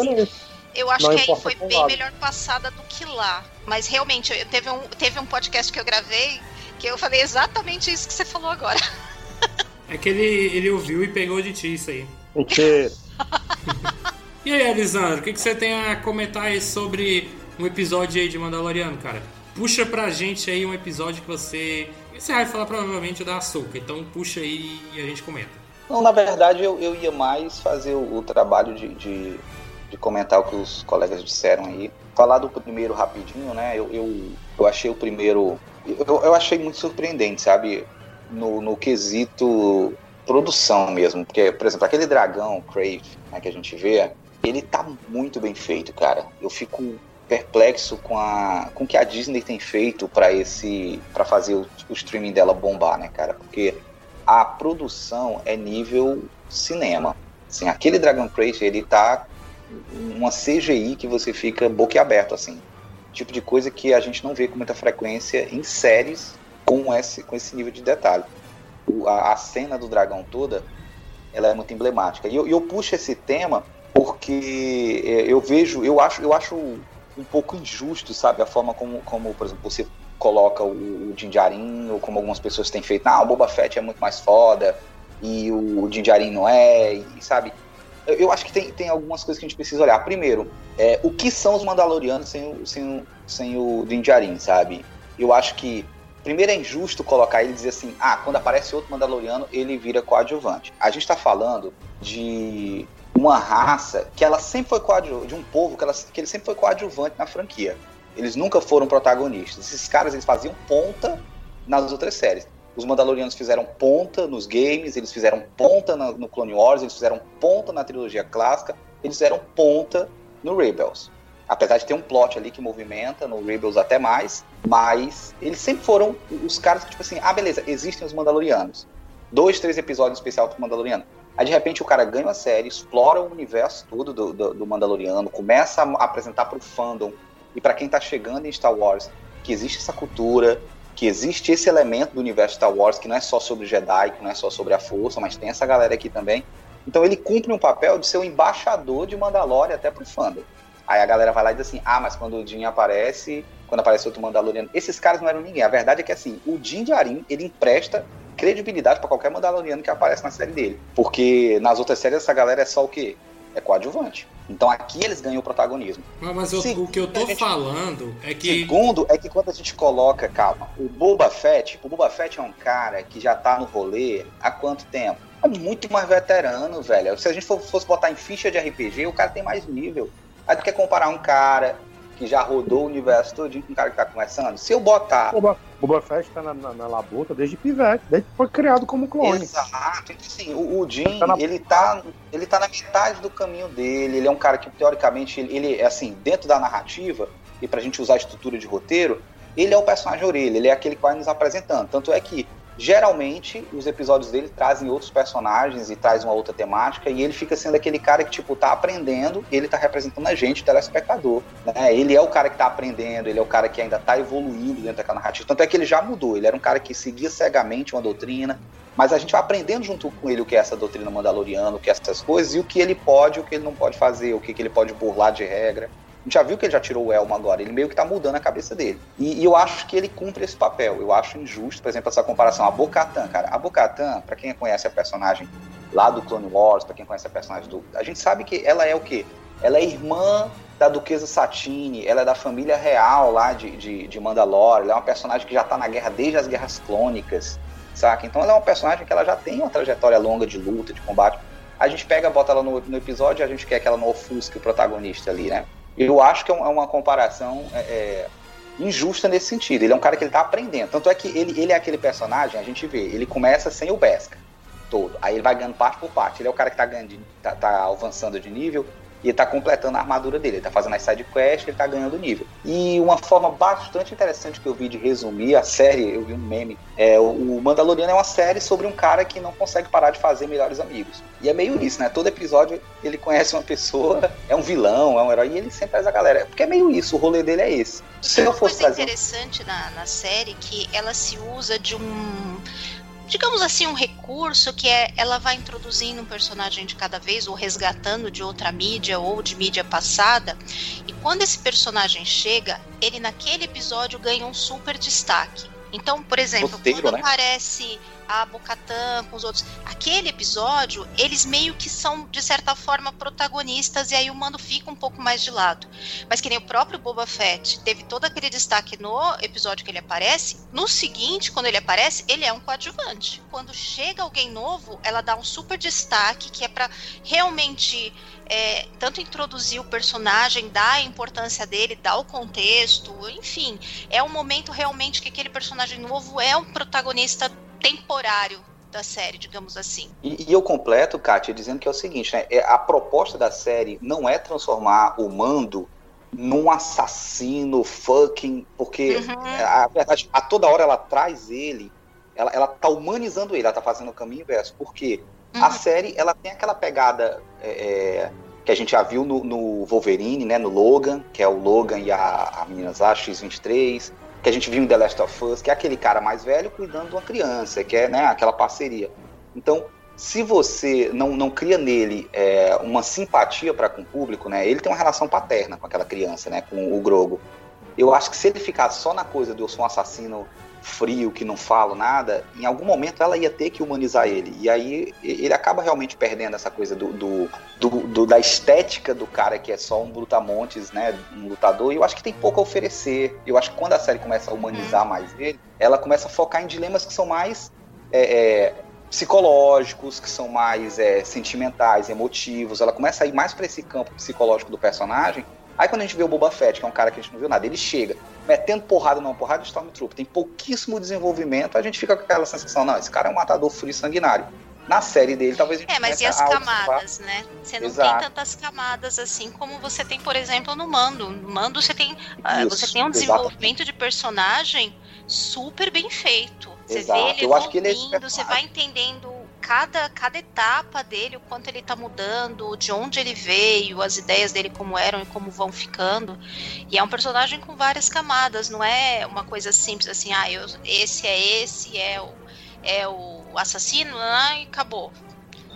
eu acho Não que aí foi bem lado. melhor passada do que lá. Mas realmente, teve um, teve um podcast que eu gravei que eu falei exatamente isso que você falou agora. É que ele, ele ouviu e pegou de ti isso aí. O quê? e aí, Alisandro, o que, que você tem a comentar aí sobre um episódio aí de Mandaloriano, cara? Puxa pra gente aí um episódio que você. Você vai falar provavelmente da açúcar, então puxa aí e a gente comenta. Não, na verdade eu, eu ia mais fazer o, o trabalho de, de, de, comentar o que os colegas disseram aí. Falar do primeiro rapidinho, né? Eu, eu, eu achei o primeiro. Eu, eu achei muito surpreendente, sabe? No, no quesito produção mesmo. Porque, por exemplo, aquele dragão, Crave, né, que a gente vê, ele tá muito bem feito, cara. Eu fico perplexo com a com que a Disney tem feito para esse para fazer o, o, streaming dela bombar, né, cara? Porque a produção é nível cinema. Assim, aquele Dragon Crate, ele tá uma CGI que você fica boquiaberto assim. Tipo de coisa que a gente não vê com muita frequência em séries com esse com esse nível de detalhe. O, a, a, cena do dragão toda, ela é muito emblemática. E eu, eu puxo esse tema porque é, eu vejo, eu acho, eu acho um pouco injusto, sabe? A forma como, como por exemplo, você coloca o, o Jinjarin, ou como algumas pessoas têm feito, ah, o Boba Fett é muito mais foda, e o, o Jinjarin não é, e, sabe? Eu, eu, acho que tem, tem algumas coisas que a gente precisa olhar. Primeiro, é, o que são os Mandalorianos sem o, sem o, sem o Jinjarin, sabe? Eu acho que, primeiro, é injusto colocar ele e dizer assim, ah, quando aparece outro Mandaloriano, ele vira coadjuvante. A gente tá falando de uma raça que ela sempre foi coadjuvante, de um povo que, ela, que ele sempre foi coadjuvante na franquia. Eles nunca foram protagonistas. Esses caras eles faziam ponta nas outras séries. Os Mandalorianos fizeram ponta nos games, eles fizeram ponta no, Clone Wars, eles fizeram ponta na trilogia clássica, eles fizeram ponta no Rebels. Apesar de ter um plot ali que movimenta, no Rebels até mais, mas eles sempre foram os caras que, tipo assim, ah, beleza, existem os Mandalorianos. Dois, três episódios especiais pro Mandaloriano. Aí de repente o cara ganha uma série, explora o universo todo do, do, do Mandaloriano, começa a apresentar para o fandom e para quem está chegando em Star Wars que existe essa cultura, que existe esse elemento do universo Star Wars que não é só sobre Jedi, que não é só sobre a força, mas tem essa galera aqui também. Então ele cumpre um papel de ser o embaixador de Mandalorian até pro fandom. Aí a galera vai lá e diz assim: ah, mas quando o Din aparece, quando aparece outro Mandaloriano, esses caras não eram ninguém. A verdade é que assim, o Din Djarin, ele empresta credibilidade para qualquer Mandaloriano que aparece na série dele. Porque nas outras séries essa galera é só o quê? É coadjuvante. Então aqui eles ganham o protagonismo. Mas, mas o que eu tô gente, falando é que. Segundo, é que quando a gente coloca, calma, o Boba Fett, o Boba Fett é um cara que já tá no rolê há quanto tempo? É muito mais veterano, velho. Se a gente fosse botar em ficha de RPG, o cara tem mais nível. Aí tu quer comparar um cara que já rodou o universo todo com um cara que tá começando. Se eu botar. Boba, Boba Fett tá na, na, na labuta desde pivete, desde que foi criado como clone. Exato. Então, assim, o, o Jim, Tá na- ele, tá, ele tá na metade do caminho dele. Ele é um cara que, teoricamente, ele, ele é assim, dentro da narrativa, e pra gente usar a estrutura de roteiro, ele é o personagem orelha, ele é aquele que vai nos apresentando. Tanto é que, geralmente, os episódios dele trazem outros personagens e traz uma outra temática, e ele fica sendo aquele cara que, tipo, tá aprendendo, e ele tá representando a gente, o telespectador. Né? Ele é o cara que tá aprendendo, ele é o cara que ainda tá evoluindo dentro daquela narrativa. Tanto é que ele já mudou, ele era um cara que seguia cegamente uma doutrina, mas a gente vai aprendendo junto com ele o que é essa doutrina mandaloriana, o que é essas coisas, e o que ele pode, o que ele não pode fazer, o que, que ele pode burlar de regra. Gente já viu que ele já tirou o Elmo agora, ele meio que tá mudando a cabeça dele. E, e eu acho que ele cumpre esse papel. Eu acho injusto, por exemplo, essa comparação. A Bo-Katan, cara. A Bo-Katan, pra quem conhece a personagem lá do Clone Wars, pra quem conhece a personagem do... A gente sabe que ela é o quê? Ela é irmã da Duquesa Satine, ela é da família real lá de, de, de Mandalore, ela é uma personagem que já tá na guerra desde as guerras clônicas, saca? Então ela é uma personagem que ela já tem uma trajetória longa de luta, de combate. A gente pega, bota ela no, no episódio e a gente quer que ela não ofusque o protagonista ali, né? Eu acho que é é uma comparação é, é, injusta nesse sentido. Ele é um cara que ele tá aprendendo. Tanto é que ele, ele é aquele personagem, a gente vê, ele começa sem o Beskar todo. Aí ele vai ganhando parte por parte. Ele é o cara que tá ganhando, tá, tá avançando de nível e ele tá completando a armadura dele. Ele tá fazendo as side quests, ele tá ganhando nível. E uma forma bastante interessante que eu vi de resumir a série, eu vi um meme, é o Mandaloriano é uma série sobre um cara que não consegue parar de fazer melhores amigos. E é meio isso, né? Todo episódio ele conhece uma pessoa, é um vilão, é um herói, e ele sempre faz a galera. Porque é meio isso, o rolê dele é esse. Se eu Uma fosse coisa trazer. interessante na, na série que ela se usa de um digamos assim um recurso que é ela vai introduzindo um personagem de cada vez ou resgatando de outra mídia ou de mídia passada e quando esse personagem chega ele naquele episódio ganha um super destaque então por exemplo Roteiro, quando né? aparece a Bocatan com os outros. Aquele episódio eles meio que são de certa forma protagonistas e aí o mando fica um pouco mais de lado. Mas que nem o próprio Boba Fett teve todo aquele destaque no episódio que ele aparece, no seguinte, quando ele aparece, ele é um coadjuvante. Quando chega alguém novo, ela dá um super destaque que é pra realmente é, tanto introduzir o personagem, dar a importância dele, dar o contexto, enfim, é um momento realmente que aquele personagem novo é um protagonista temporário da série, digamos assim. E, e eu completo, Kátia, dizendo que é o seguinte, né? é, A proposta da série não é transformar o mando num assassino fucking, porque Uhum. é, a verdade, a toda hora ela traz ele, ela, ela tá humanizando ele, ela tá fazendo o caminho inverso, porque a Uhum. série ela tem aquela pegada é, é, que a gente já viu no, no Wolverine, né, no Logan, que é o Logan e a, a menina lá, X-23, que a gente viu em The Last of Us, que é aquele cara mais velho cuidando de uma criança, que é né, aquela parceria. Então, se você não, não cria nele é, uma simpatia para com o público, né, ele tem uma relação paterna com aquela criança, né, com o Grogo. Eu acho que se ele ficar só na coisa de eu sou um assassino frio, que não falo nada, em algum momento ela ia ter que humanizar ele. E aí ele acaba realmente perdendo essa coisa do, do, do- do- da estética do cara que é só um brutamontes, né? Um lutador. E eu acho que tem pouco a oferecer. Eu acho que quando a série começa a humanizar mais ele, ela começa a focar em dilemas que são mais. é, é, psicológicos, que são mais é, sentimentais, emotivos, ela começa a ir mais para esse campo psicológico do personagem. Aí quando a gente vê o Boba Fett, que é um cara que a gente não viu nada, ele chega metendo porrada numa porrada de Stormtrooper, tem pouquíssimo desenvolvimento, a gente fica com aquela sensação, não, esse cara é um matador frio e sanguinário. Na série dele, talvez a gente É, mas e as camadas, né? Você não Exato. tem tantas camadas assim como você tem, por exemplo, no Mando. No Mando você tem, ah, Isso, você tem um exatamente. desenvolvimento de personagem super bem feito. Você Exato, vê ele é evoluindo, você vai entendendo cada, cada etapa dele, o quanto ele tá mudando, de onde ele veio, as ideias dele como eram e como vão ficando. E é um personagem com várias camadas, não é uma coisa simples assim, ah, eu, esse é esse, é o, é o assassino, ah, e acabou.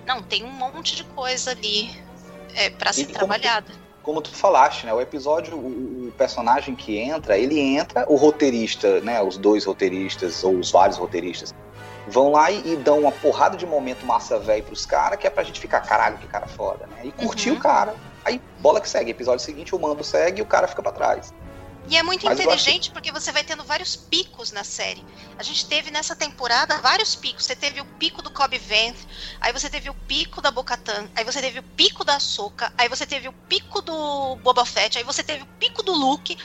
Não, tem um monte de coisa ali é, para ser E como trabalhada. como tu falaste, né? O episódio, o, o personagem que entra, ele entra, o roteirista, né? Os dois roteiristas, ou os vários roteiristas, vão lá e, e dão uma porrada de momento massa velho pros caras, que é pra gente ficar, caralho, que cara foda, né? E curtir Uhum. o cara. Aí, bola que segue. Episódio seguinte, o mando segue e o cara fica pra trás. E é muito Mas inteligente porque você vai tendo vários picos na série. A gente teve nessa temporada vários picos. Você teve o pico do Cobb Vanth, aí você teve o pico da Bocatan, aí você teve o pico da Soca, aí você teve o pico do Boba Fett, aí você teve o pico do Luke.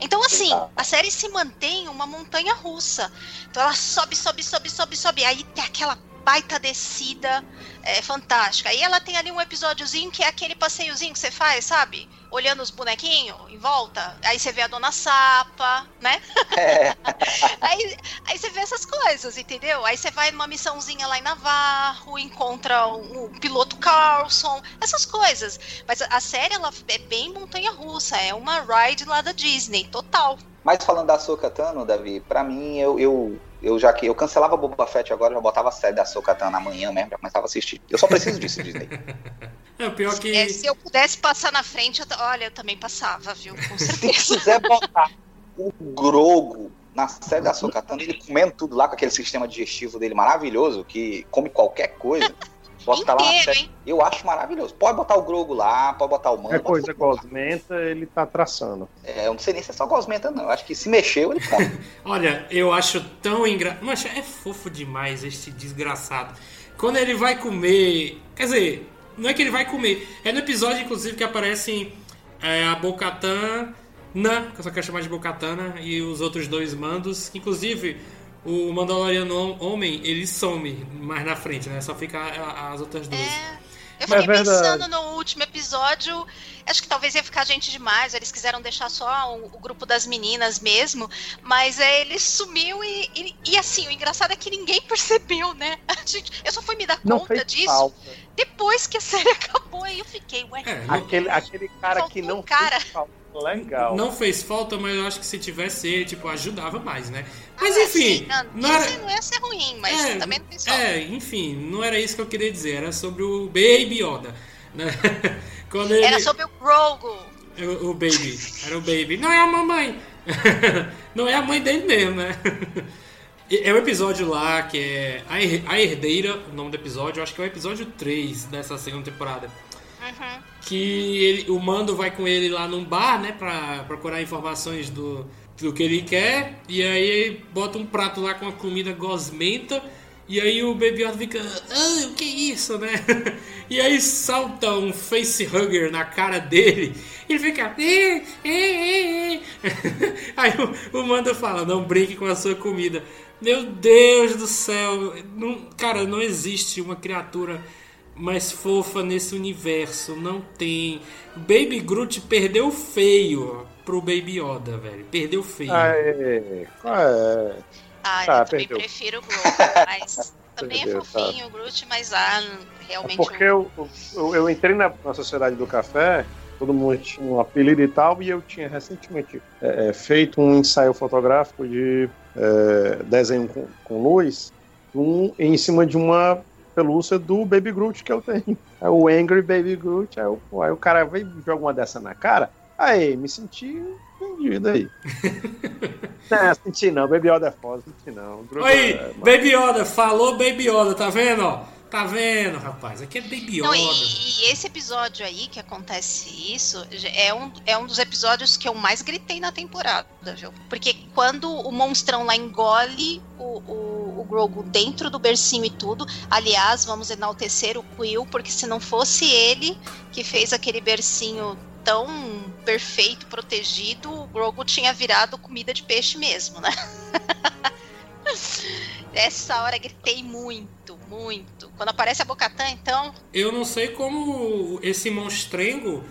Então, assim, a série se mantém uma montanha russa. Então ela sobe, sobe, sobe, sobe, sobe. Aí tem aquela baita descida é, fantástica. Aí ela tem ali um episódiozinho que é aquele passeiozinho que você faz, sabe? Olhando os bonequinhos em volta. Aí você vê a dona Sapa, né? É, Aí, aí você vê essas coisas, entendeu? Aí você vai numa missãozinha lá em Navarro, encontra o, o piloto Carlson, essas coisas. Mas a, série, ela é bem montanha-russa, é uma ride lá da Disney, total. Mas falando da Sokatano, Davi, pra mim, eu, eu, eu já que eu cancelava Boba Fett agora, já botava a série da Sokatano amanhã mesmo, já começava a assistir. Eu só preciso disso, Disney. É, o pior que. É, se eu pudesse passar na frente, eu olha, eu também passava, viu? Com Se certeza. quiser botar o Grogo na série da Sokatano, ele comendo tudo lá com aquele sistema digestivo dele maravilhoso, que come qualquer coisa, bota lá na Inteiro, série. hein? Eu acho maravilhoso. Pode botar o Grogo lá, pode botar o Mando. É coisa gosmenta, ele tá traçando. É, eu não sei nem se é só gosmenta, não. Eu acho que se mexeu, ele come. Olha, eu acho tão engraçado. Mas é fofo demais este desgraçado. Quando ele vai comer. Quer dizer, não é que ele vai comer. É no episódio, inclusive, que aparecem é, a Bocatan, que eu só quero chamar de Bocatana, e os outros dois mandos. Inclusive, o Mandaloriano Homem, ele some mais na frente, né? Só fica a- as outras duas. É. Eu fiquei é pensando no último episódio, acho que talvez ia ficar gente demais, eles quiseram deixar só o, o grupo das meninas mesmo, mas é, ele sumiu e, e, e, assim, o engraçado é que ninguém percebeu, né? A gente- eu só fui me dar Não conta disso falta. depois que a série acabou, aí eu fiquei, ué, É, Aquele, aquele cara que não um cara. fez falta. Legal. Não fez falta, mas eu acho que se tivesse ele, tipo, ajudava mais, né? Mas ah, enfim, sim, não, não era... isso não ia ser ruim, mas É, também não fez falta. É, enfim, não era isso que eu queria dizer, era sobre o Baby Yoda, né? Quando ele... Era sobre o Grogu. o, o Baby, era o Baby. Não é a mamãe! não é a mãe dele mesmo, né? É um episódio lá que é A Herdeira, o nome do episódio, eu acho que é o episódio 3 dessa segunda temporada. Uhum. que ele- o Mando vai com ele lá num bar, né, pra procurar informações do, do que ele quer, e aí bota um prato lá com a comida gosmenta, e aí o Baby Yoda fica, ah, o que é isso, né? E aí salta um facehugger na cara dele, e ele fica, "Eh, eh, eh, eh." aí o, o Mando fala, não brinque com a sua comida. Meu Deus do céu, não, cara, não existe uma criatura mais fofa nesse universo. Não tem. Baby Groot perdeu feio pro Baby Yoda, velho. Perdeu feio. Ah, é. é. Ah, Tá, eu também perdeu. prefiro o Grogu, mas também é Perdeu, tá. fofinho o Groot, mas ah, É realmente... porque o- eu, eu, eu entrei na, na Sociedade do Café, todo mundo tinha um apelido e tal, e eu tinha recentemente é, é, feito um ensaio fotográfico de é, desenho com, com luz um, em cima de uma pelúcia do Baby Groot que eu tenho. É o Angry Baby Groot, aí, o- pô, aí o cara veio e joga uma dessa na cara, aí me senti ofendido aí. não, senti não, Baby Yoda é foda, senti não. Aí, é- Baby Yoda, falou Baby Yoda, tá vendo, ó? Tá vendo, rapaz? Aqui é Baby Yoda. Não, e, e esse episódio aí que acontece isso é um, é um dos episódios que eu mais gritei na temporada, viu? Porque quando o monstrão lá engole Grogu dentro do bercinho e tudo, aliás, vamos enaltecer o Quill, porque se não fosse ele que fez aquele bercinho tão perfeito, protegido, o Grogu tinha virado comida de peixe mesmo, né? Essa hora gritei muito, muito. Quando aparece a Bocatã, então, Eu não sei como esse monstrengo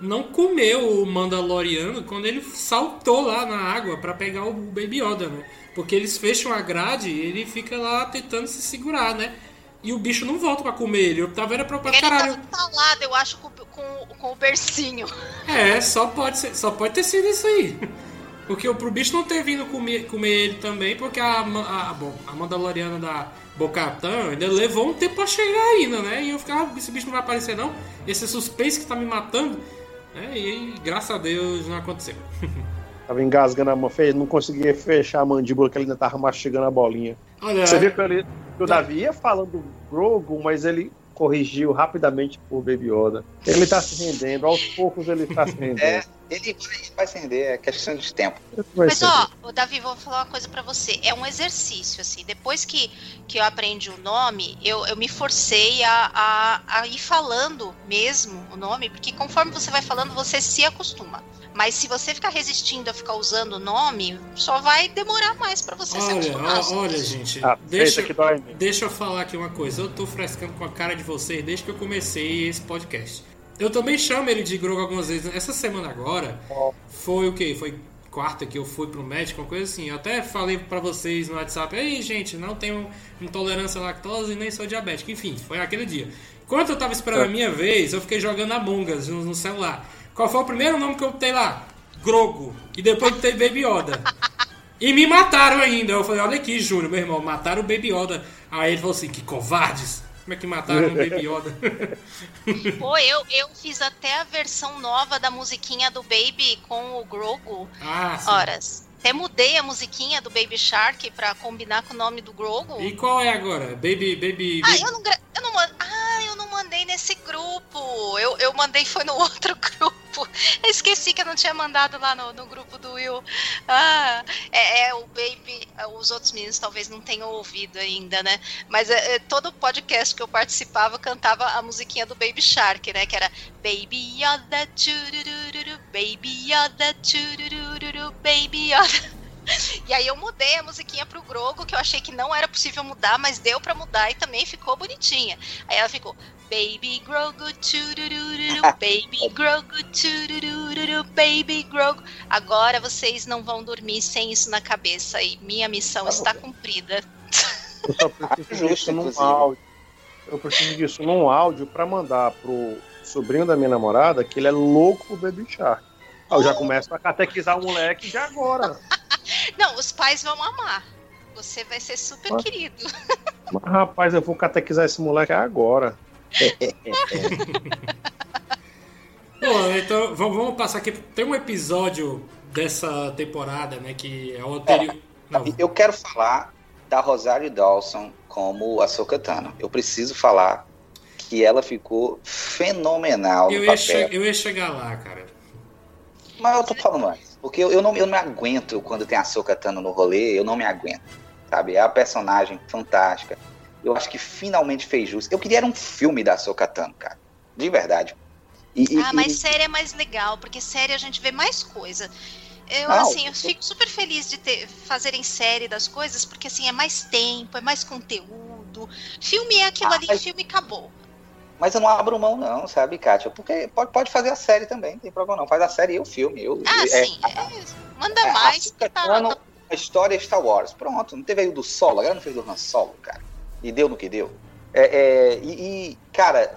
não comeu o Mandaloriano quando ele saltou lá na água pra pegar o Baby Yoda, né? Porque eles fecham a grade e ele fica lá tentando se segurar, né? E o bicho não volta pra comer ele. Eu tava era preocupado, Ele caralho. tá entalado, eu acho, com, com, com o bercinho. É, só pode, ser, só pode ter sido isso aí. Porque pro bicho não ter vindo comer, comer ele também, porque a, a, bom, a Mandaloriana da Bocatã ainda levou um tempo pra chegar ainda, né? E eu ficava, esse bicho não vai aparecer não. Esse suspense que tá me matando. Né? E aí, graças a Deus, não aconteceu. Tava engasgando a mão, não conseguia fechar a mandíbula que ele ainda tava mastigando a bolinha. Olha, Você viu que, ele, que o Davi ia falando do Grogu, mas ele corrigiu rapidamente por Baby Yoda. Ele tá se rendendo, aos poucos ele tá se rendendo. É, ele vai, vai se render, é questão de tempo. Vai Mas ser. ó, o Davi, vou falar uma coisa pra você. É um exercício, assim. Depois que, que eu aprendi o nome, eu, eu me forcei a, a, a ir falando mesmo o nome, porque conforme você vai falando, você se acostuma. Mas se você ficar resistindo a ficar usando o nome, só vai demorar mais pra você se Olha, acostumar. ó- olha, gente, Ah, deixa, deixa eu falar aqui uma coisa. Eu tô frescando com a cara de vocês desde que eu comecei esse podcast. Eu também chamo ele de Grogo algumas vezes. Essa semana agora foi o quê? Foi quarta que eu fui pro médico, uma coisa assim. Eu até falei pra vocês no WhatsApp, ei gente, não tenho intolerância à lactose e nem sou diabético. Enfim, foi aquele dia. Enquanto eu tava esperando a minha vez, eu fiquei jogando Among Us no, celular. Qual foi o primeiro nome que eu botei lá? Grogo. E depois botei Baby Yoda. E me mataram ainda. Eu falei, olha aqui, Júnior, meu irmão, mataram o Baby Yoda. Aí ele falou assim, que covardes. Como é que mataram o Baby Yoda? Pô, eu, eu fiz até a versão nova da musiquinha do Baby com o Grogu. ah, sim. Horas. Até mudei a musiquinha do Baby Shark pra combinar com o nome do Grogu. E qual é agora? Baby, Baby... Ah, baby... eu não, eu não ah, mandei nesse grupo. Eu, eu mandei foi no outro grupo. Eu esqueci que eu não tinha mandado lá no, no grupo do Will. Ah, é, é o Baby. Os outros meninos talvez não tenham ouvido ainda, né? Mas é, é, todo podcast que eu participava cantava a musiquinha do Baby Shark, né? Que era Baby Yoda, churururu, Baby Yoda, churururu, Baby Yoda. E aí eu mudei a musiquinha pro Grogo, que eu achei que não era possível mudar, mas deu pra mudar e também ficou bonitinha. Aí ela ficou Baby Grogu, churururu, Baby Grogu, churururu, Baby Grogu. Agora vocês não vão dormir sem isso na cabeça e minha missão está cumprida. Eu só preciso disso num áudio. Eu preciso disso num áudio pra mandar pro sobrinho da minha namorada que ele é louco por Baby Shark. Eu já começo a catequizar o moleque de agora. Não, os pais vão amar. Você vai ser super Ah. querido. Mas, rapaz, eu vou catequizar esse moleque agora. Bom, então vamos, passar aqui. Tem um episódio dessa temporada, né? Que é o anterior. Não, Eu quero falar da Rosário Dawson como a Sokatano. Eu preciso falar que ela ficou fenomenal eu no ia, papel. eu ia chegar lá, cara. Mas eu tô falando antes. Porque eu, eu não, eu não me aguento quando tem a Sokatano no rolê, eu não me aguento. Sabe? É a personagem fantástica. Eu acho que finalmente fez jus. Eu queria era um filme da Sokatano, cara. De verdade. E, e- Ah, mas e- série é mais legal, porque série a gente vê mais coisa. Eu, Não, assim, eu fico super feliz de ter, fazerem série das coisas, porque assim, é mais tempo, é mais conteúdo. Filme é aquilo Ah, ali, mas- filme acabou. Mas eu não abro mão, não, sabe, Kátia? Porque pode, pode fazer a série também, não tem problema não. Faz a série e o filme. Eu, Ah, é- sim, é, manda é, mais. a que tá- a história é Star Wars. Pronto, não teve aí o do Solo, agora não fez do Han Solo, cara. E deu no que deu. É, é, e, e, cara,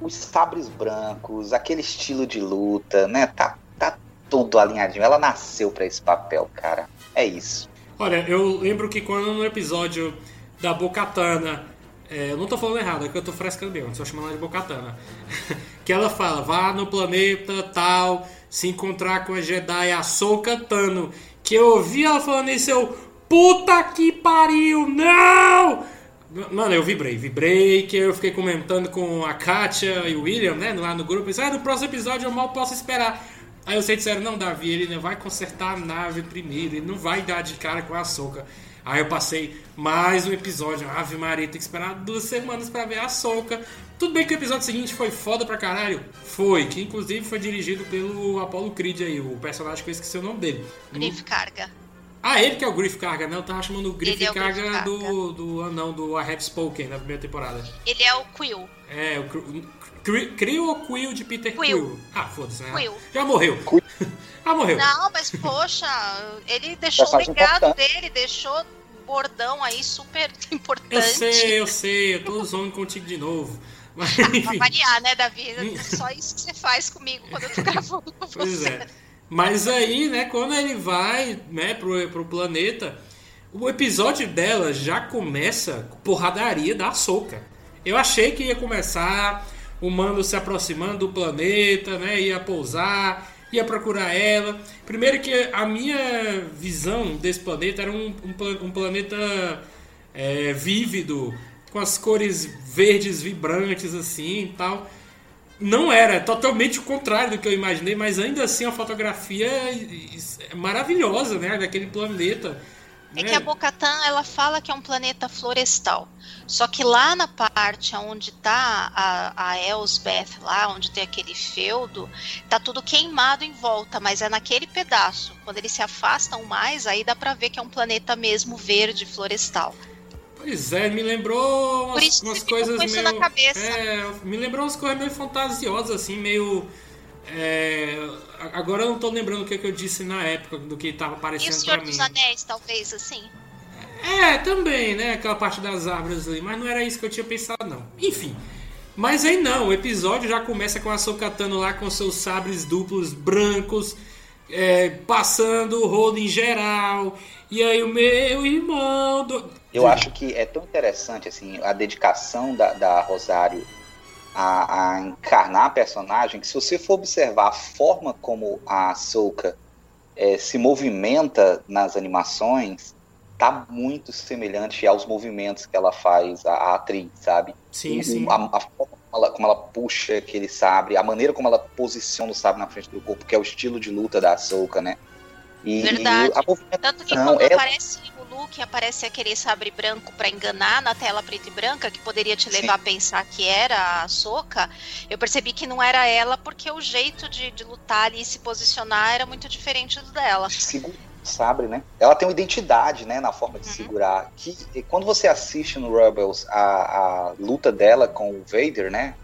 os sabres brancos, aquele estilo de luta, né? Tá, tá tudo alinhadinho. Ela nasceu pra esse papel, cara. É isso. Olha, eu lembro que quando no episódio da Bocatana, é, eu não tô falando errado, é que eu tô frescando mesmo, só chamando ela de Bocatana. que ela fala, vá no planeta tal, se encontrar com a Jedi Ahsoka Tano. Que eu ouvi ela falando isso, eu, puta que pariu, não! Mano, eu vibrei, vibrei, que eu fiquei comentando com a Katia e o William, né, lá no grupo, disse, ah, no próximo episódio eu mal posso esperar. Aí vocês disseram, não, Davi, ele vai consertar a nave primeiro, ele não vai dar de cara com a Soca. Aí eu passei mais um episódio, Ave Maria, tem que esperar duas semanas pra ver a Soca. Tudo bem que o episódio seguinte foi foda pra caralho? Foi, que inclusive foi dirigido pelo Apollo Creed aí, o personagem que eu esqueci o nome dele. Griff carga. Ah, ele que é o Griff Carga, né? Eu tava chamando o Griff é o Griff Carga Karga. do, do anão do I Have Spoken na primeira temporada. Ele é o Quill. É, o Cri- Krill ou Quill de Peter Quill? Quill. Ah, foda-se, né? Quill. Já morreu. Já morreu. Não, mas poxa, ele deixou o legado importante. dele, deixou bordão aí super importante. Eu sei, eu sei, eu tô zoando contigo de novo. Mas, Pra enfim, variar, né, Davi? É só isso que você faz comigo quando eu tô gravando com pois você. é. Mas aí, né, quando ele vai, né, pro, pro planeta, o episódio dela já começa com porradaria da Soca. Eu achei que ia começar o Mando se aproximando do planeta, né, ia pousar, ia procurar ela. Primeiro que a minha visão desse planeta era um, um, um planeta é, vívido, com as cores verdes vibrantes assim e tal. Não era, é totalmente o contrário do que eu imaginei, mas ainda assim a fotografia é maravilhosa, né? Daquele planeta. É né? que a Bocatan ela fala que é um planeta florestal. Só que lá na parte onde tá a, a Elsbeth, lá onde tem aquele feudo, tá tudo queimado em volta, mas é naquele pedaço. Quando eles se afastam mais, aí dá pra ver que é um planeta mesmo verde florestal. Pois é, me lembrou umas, umas coisas meio. É, me lembrou umas coisas meio fantasiosas, assim, meio. é, agora eu não tô lembrando o que, que eu disse na época do que tava E o aparecendo Senhor pra mim. dos Anéis, talvez, assim? É, também, né? Aquela parte das árvores ali, mas não era isso que eu tinha pensado, não. Enfim. Mas aí não, o episódio já começa com a Sokatano lá com seus sabres duplos brancos, é, passando o rolo em geral. E aí o meu irmão. do- Eu acho que é tão interessante assim a dedicação da, da Rosário a, a encarnar a personagem que se você for observar a forma como a Ahsoka eh, se movimenta nas animações tá muito semelhante aos movimentos que ela faz a, a atriz, sabe? Sim, sim. A, a forma como ela, como ela puxa aquele sabre, a maneira como ela posiciona o sabre na frente do corpo, que é o estilo de luta da Ahsoka, né? E, Verdade. e a movimentação Tanto que Não, quando ela- aparece Luke, aparece aquele sabre branco pra enganar na tela preta e branca, que poderia te levar a pensar que era a Soca, eu percebi que não era ela, porque o jeito de, de lutar ali e se posicionar era muito diferente do dela. segura o sabre, né? Ela tem uma identidade, né, na forma de Uhum. segurar. Que quando você assiste no Rebels a, a luta dela com o Vader, né?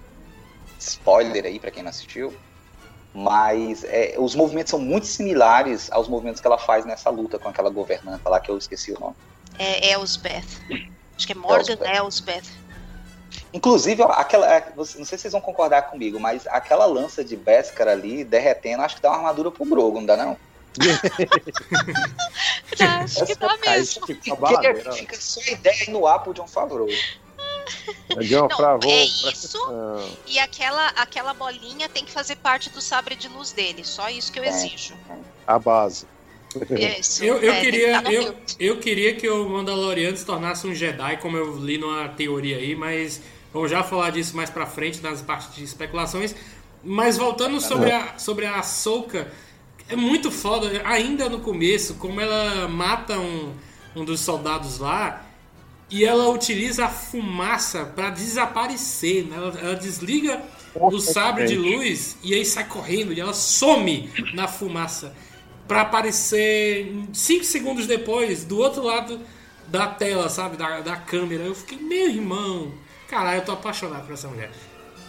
Spoiler aí pra quem não assistiu. Mas é, os movimentos são muito similares aos movimentos que ela faz nessa luta com aquela governanta lá que eu esqueci o nome. É Elsbeth. Acho que é Morgan Elsbeth. Elsbeth. Inclusive, aquela, é, não sei se vocês vão concordar comigo, mas aquela lança de Beskar ali derretendo, acho que dá uma armadura pro Grogo, não dá não? Acho que dá mesmo. fica Fica, só a ideia aí no ar pro John Favreau. Não, Favreau, é isso. E aquela, aquela bolinha tem que fazer parte do sabre de luz dele. Só isso que eu É. exijo. A base. Isso. Eu, eu É, queria, tá eu, eu queria que o Mandaloriano se tornasse um Jedi, como eu li numa teoria aí, mas vamos já falar disso mais pra frente, nas partes de especulações. Mas voltando sobre a, sobre a Ahsoka, é muito foda, ainda no começo, como ela mata um, um dos soldados lá e ela utiliza a fumaça pra desaparecer, né? ela, ela desliga o sabre de luz e aí sai correndo e ela some na fumaça pra aparecer 5 segundos depois do outro lado da tela, sabe? Da, da câmera. Eu fiquei, meu irmão, caralho, eu tô apaixonado por essa mulher.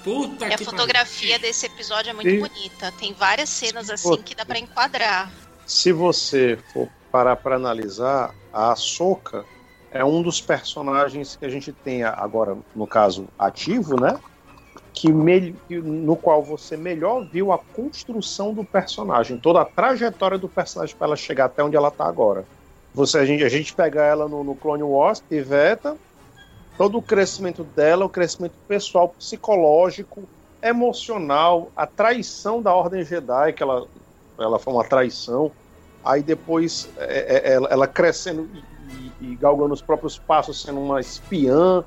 Puta E a que fotografia desse episódio é muito E- bonita. Tem várias cenas assim que dá pra enquadrar. Se você for parar para analisar, a Ahsoka é um dos personagens que a gente tem agora, no caso, ativo, né? Que me- no qual você melhor viu a construção do personagem, toda a trajetória do personagem para ela chegar até onde ela tá agora. Você, a, gente, a gente pega ela no, no Clone Wars, Piveta, todo o crescimento dela, o crescimento pessoal, psicológico, emocional, a traição da Ordem Jedi, que ela, ela foi uma traição, aí depois é, é, ela, ela crescendo e, e- e galgando os próprios passos, sendo uma espiã.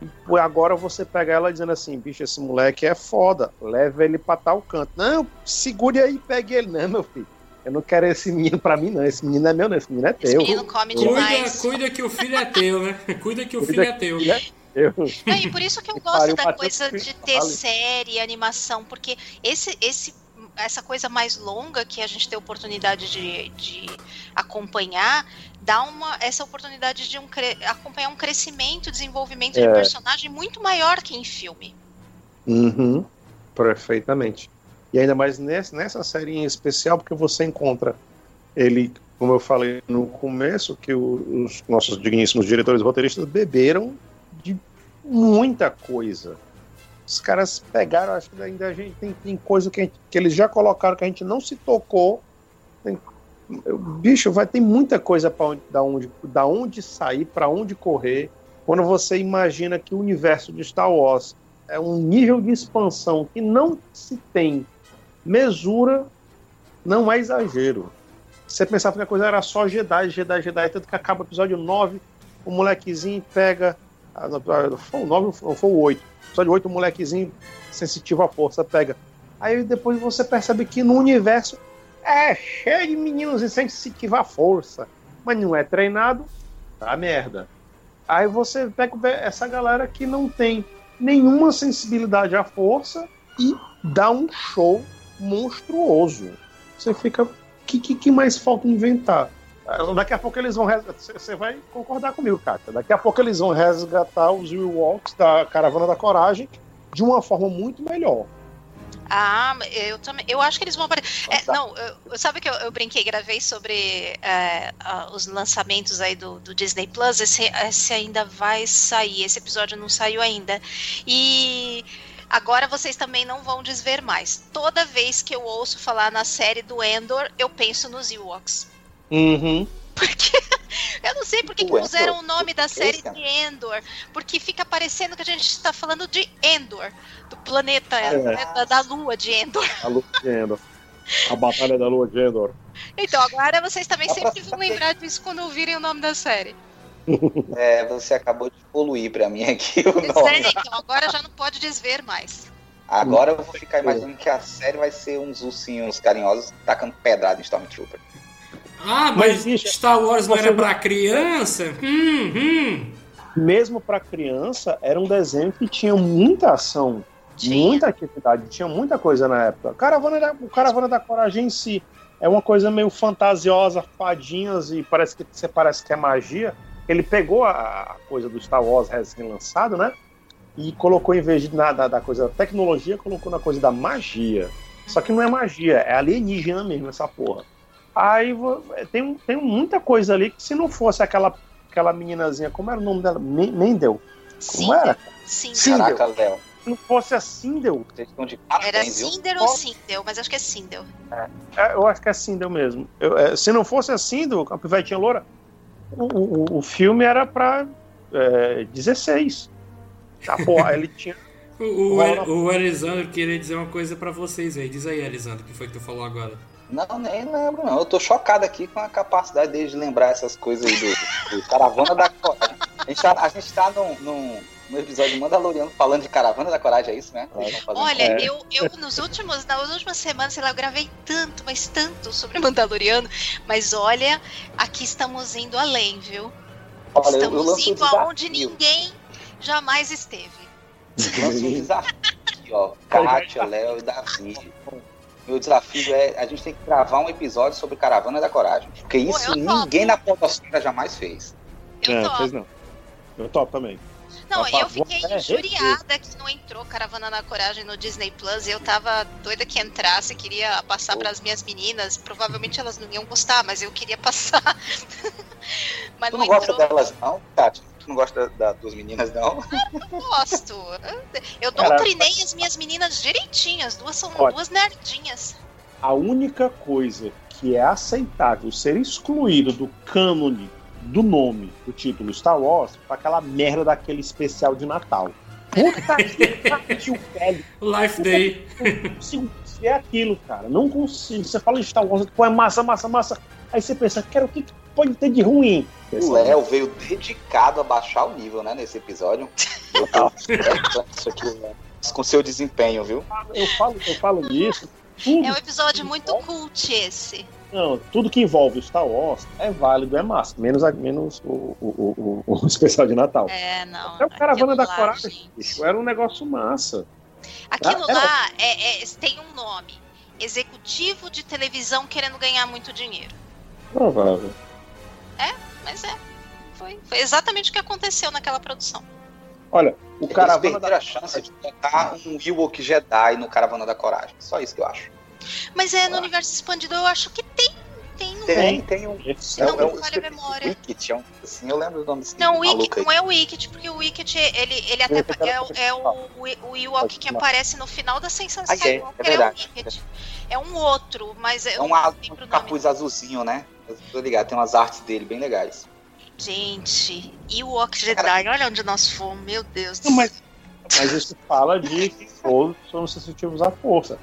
E agora você pega ela dizendo assim, bicho, esse moleque é foda, leva ele pra tal canto. Não, segure aí e pegue ele. Não, meu filho, eu não quero esse menino pra mim, não. Esse menino é meu, não. Esse menino é Esse teu. menino come Cuida, demais. cuida que o filho é teu, né? Cuida que o Cuida filho é que teu. filho é Eu, Não, e por isso que eu Que gosto da coisa de ter série, animação, porque esse, esse, essa coisa mais longa que a gente tem oportunidade de, de acompanhar dá uma essa oportunidade de um, acompanhar um crescimento, desenvolvimento de É. personagem muito maior que em filme. Uhum, perfeitamente. E ainda mais nessa, nessa série em especial, porque você encontra ele, como eu falei no começo, que os nossos digníssimos diretores roteiristas beberam de muita coisa. Os caras pegaram, acho que ainda a gente tem, tem coisa que, gente- que eles já colocaram que a gente não se tocou. Tem- bicho, vai ter muita coisa para onde, da onde, da onde sair, para onde correr. Quando você imagina que o universo de Star Wars é um nível de expansão que não se tem mesura, não é exagero. Você pensava que a coisa era só Jedi, Jedi, Jedi, tanto que acaba o episódio 9, o molequezinho pega não, Foi o 9 ou foi o 8. Só de 8, o molequezinho sensitivo à força pega. Aí depois você percebe que no universo é cheio de meninos insensitivos à força, mas não é treinado, tá merda. Aí você pega essa galera que não tem nenhuma sensibilidade à força e dá um show monstruoso. Você fica. O que, que, que mais falta inventar? Daqui a pouco eles vão. Você vai concordar comigo, Kátia. Daqui a pouco eles vão resgatar os Walks da Caravana da Coragem de uma forma muito melhor. Ah, eu também. Eu acho que eles vão aparecer. É, não, eu, sabe que eu, eu, brinquei, gravei sobre é, os lançamentos aí do, do, Disney Plus. Esse, esse ainda vai sair. Esse episódio não saiu ainda. E agora vocês também não vão desver mais. Toda vez que eu ouço falar na série do Endor, eu penso nos Ewoks. Uhum. Porque eu não sei porque que puseram o nome da série de Endor. Porque fica parecendo que a gente está falando de Endor, do planeta, é. né, da, da, lua de Endor. A lua de Endor. A batalha da lua de Endor. Então, agora vocês também sempre vão lembrar disso quando ouvirem o nome da série. É, você acabou de poluir pra mim aqui o nome. É, então, agora já não pode desver mais. Agora eu vou ficar imaginando que a série vai ser uns ursinhos carinhosos tacando pedrada em Stormtrooper. Ah, mas, mas Star Wars não era pra criança? Hum, hum. Mesmo pra criança, era um desenho que tinha muita ação, tinha. muita atividade, tinha muita coisa na época. Caravana da, o Caravana da Coragem em si é uma coisa meio fantasiosa, fadinhas e parece que você parece que é magia. Ele pegou a coisa do Star Wars recém-lançado, né? E colocou, em vez de nada da coisa da tecnologia, colocou na coisa da magia. Só que não é magia, é alienígena mesmo essa porra. Aí tem, tem muita coisa ali que se não fosse aquela, aquela meninazinha, como era o nome dela? Mendel. Como era? Sindel. Caraca, Léo. Se não fosse a Sindel. Era Sindel ou Sindel, mas acho que é Sindel. É, é, eu acho que é Sindel mesmo. Eu, é, se não fosse a Sindel, a pivetinha loura, o, o, o filme era pra é, 16. Tá, porra, ele tinha. O, o, o Elisandro queria dizer uma coisa para vocês aí. Diz aí, Elisandro, o que foi que tu falou agora? Não, nem lembro, não. Eu tô chocado aqui com a capacidade deles de lembrar essas coisas aí do, do Caravana da Coragem. A gente tá, a gente tá num, num, num episódio Mandaloriano falando de Caravana da Coragem, é isso, né? Olha, é. eu, eu nos últimos, nas últimas semanas, sei lá, eu gravei tanto, mas tanto sobre Mandaloriano, mas olha, aqui estamos indo além, viu? Olha, estamos indo aonde ninguém jamais esteve. Lança um desafio, ó. Kátia, Léo e Davi meu desafio é a gente tem que gravar um episódio sobre Caravana da Coragem. Porque isso Pô, ninguém na podosfera jamais fez. Eu é, fez não. Eu topo também. Não, eu fiquei injuriada que não entrou Caravana da Coragem no Disney Plus. Eu tava doida que entrasse, queria passar para as minhas meninas. Provavelmente elas não iam gostar, mas eu queria passar. mas tu não, não gosta delas, não, Tati? Tu não gosta da, das meninas, não? Eu não gosto. Eu doutrinei as minhas meninas direitinho. As duas são Olha, duas nerdinhas. A única coisa que é aceitável ser excluído do cânone do nome do título Star Wars para aquela merda daquele especial de Natal. Puta que pariu, velho. Life Day. Se é aquilo, cara. Não consigo. Você fala de Star Wars, pô, é massa, massa, massa. Aí você pensa, quero o que pode ter de ruim? O Léo veio dedicado a baixar o nível, né, nesse episódio. Isso aqui, né? Com seu desempenho, viu? Eu falo, eu falo disso. É um episódio muito cult esse. Não, tudo que envolve Star Wars é válido, é massa. Menos, menos o, o, o, o especial de Natal. É, não. Até o Caravana da Coragem, era um negócio massa. Aquilo ah, lá é, é, tem um nome. Executivo de televisão querendo ganhar muito dinheiro. Provável. É, mas é. Foi, foi exatamente o que aconteceu naquela produção. Olha, o Eles Caravana da... a chance de botar um Ewok Jedi no Caravana da Coragem. Só isso que eu acho. Mas é, no ah. universo expandido eu acho que tem. Tem um. Tem, tem um. Não é, me falha a memória. Wicket, é um, assim, eu lembro o nome desse Não, o Wicket não é o Wicket, porque o Wicket, ele, ele até é, o, é o, o Ewok que aparece no final da Sensação ah, é, é, verdade. É, Wicket. é um outro, mas é um, um capuz azulzinho, né? Tô ligado, tem umas artes dele bem legais. Gente, e o Walk Jedi, olha onde nós fomos, meu Deus. Não, mas, mas isso fala de que todos são sensitivos à força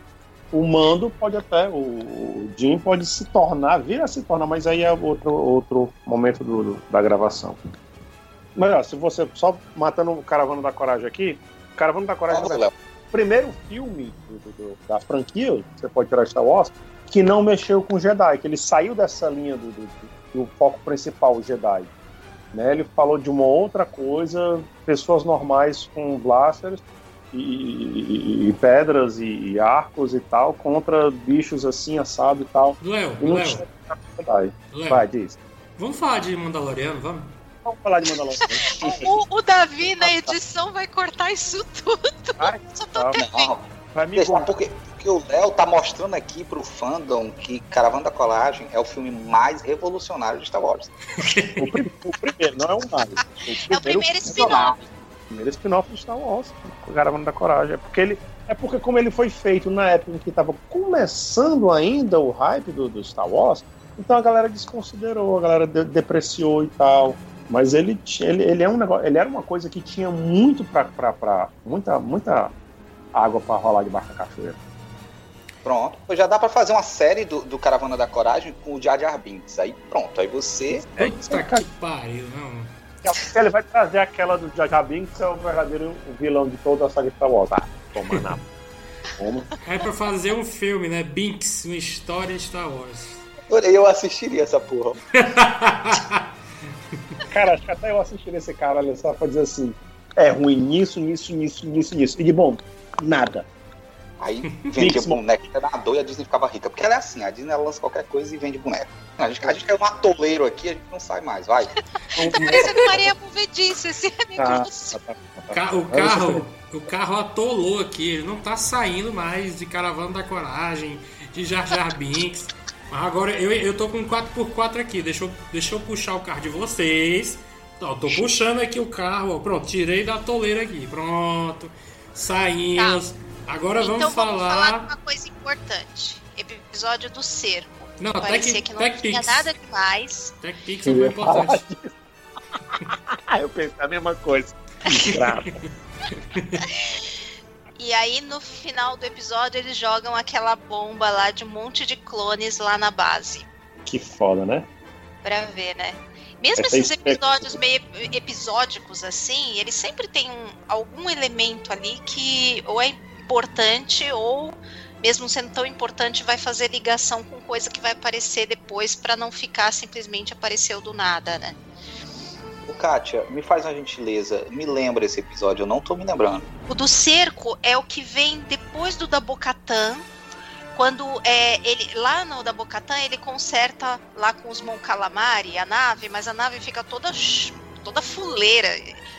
o mando pode até, o Jim pode se tornar, vir a se tornar, mas aí é outro, outro momento do, do da gravação. Mas ó, se você só matando o Caravana da Coragem aqui, o Caravana da Coragem é o primeiro filme do- do- da franquia, você pode tirar Star Wars, que não mexeu com Jedi, que ele saiu dessa linha do, do- do foco principal, o Jedi. Né? Ele falou de uma outra coisa, pessoas normais com blasters e, e- e pedras e, e arcos e tal, contra bichos assim, assado e tal. Léo, Léo, tinha Jedi. Léo, Vai, diz. vamos falar de Mandaloriano, vamos? Vamos falar de Mandalorian. O, o Davi na edição vai cortar isso tudo. Ai, Só tô tá. Vai me Deixa, porque, porque o Léo tá mostrando aqui pro fandom que Caravana da Colagem é o filme mais revolucionário de Star Wars. O, prim- o primeiro, não é um mais. É o primeiro spin-off. O primeiro spin-off de Star Wars, o Caravana da Coragem. É porque ele. É porque como ele foi feito na época em que estava começando ainda o hype do, do Star Wars, então a galera desconsiderou, a galera de- depreciou e tal. Mas ele, ele, ele é um negócio, ele era uma coisa que tinha muito pra, pra, pra muita, muita água pra rolar debaixo da cachoeira. Pronto. Já dá pra fazer uma série do, do Caravana da Coragem com o Jar Jar Binks. Aí pronto, aí você. Puta que pariu, não. Ele vai trazer aquela do Jar Jar Binks, é o verdadeiro vilão de toda a saga Star Wars. Ah, toma na. Toma. É pra fazer um filme, né? Binks, uma história Star Wars. Olha, Eu assistiria essa porra. Cara, acho que até eu assistiria esse cara ali só pra dizer assim: é ruim nisso, nisso, nisso, nisso, nisso. E de bom, nada. Aí vendia boneco, senador e a Disney ficava rica. Porque ela é assim, a Disney ela lança qualquer coisa e vende boneco. A gente, a gente é um atoleiro aqui, a gente não sai mais, vai. Tá parecendo Maria Movedice esse Tá, negócio. tá, tá, tá. Ca- O carro, o carro atolou aqui, ele não tá saindo mais de Caravana da Coragem, de Jar Jar Binks. Mas agora eu, eu tô com um 4x4 aqui, deixa eu, deixa eu puxar o carro de vocês. Ó, tô puxando aqui o carro, ó, pronto, tirei da toleira aqui, pronto. Saímos. Agora vamos então vamos falar falar. de uma coisa importante. Episódio do cerco. Não, Parecia Tech, que não Tech tinha Pix. nada demais. Tech Pix não foi importante. Eu pensei a mesma coisa. E aí, no final do episódio, eles jogam aquela bomba lá de um monte de clones lá na base. que foda, né? Pra ver, né? Mesmo Essa esses espe- episódios meio episódicos assim, eles sempre tem um- algum elemento ali que ou é importante ou mesmo sendo tão importante vai fazer ligação com coisa que vai aparecer depois pra não ficar simplesmente apareceu do nada, né? Ô, Kátia, me faz uma gentileza, me lembra esse episódio, eu não tô me lembrando. O do cerco é o que vem depois do da Bocatã. Quando é, ele lá no da Bocatã ele conserta lá com os Mon Calamari a nave, mas a nave fica toda toda fuleira,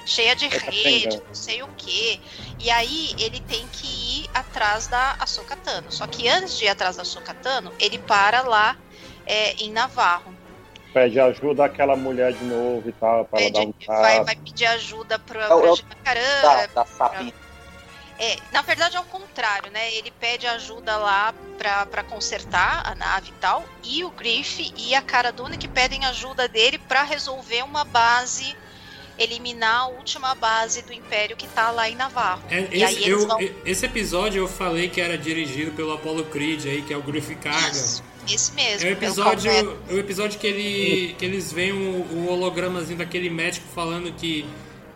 cheia de Fica rede, não sei o que. E aí ele tem que ir atrás da Ahsoka Tano. Só que antes de ir atrás da Ahsoka Tano, ele para lá é, em Navarro. Pede ajuda àquela mulher de novo e tal, para ela dar um vai, tapa. vai pedir ajuda pra, É o- pra é o- Jacarã, Da, da sapinha. É, na verdade é o contrário, né? Ele pede ajuda lá pra, pra consertar a nave e tal, e o Griff e a Cara Dune que pedem ajuda dele pra resolver uma base, eliminar a última base do Império que tá lá em Navarro. É, esse, eu- vão- esse episódio eu falei que era dirigido pelo Apollo Creed aí, que é o Griff Carga. Isso, esse mesmo. É o episódio, é o episódio que, ele, que eles veem o, o hologramazinho daquele médico falando que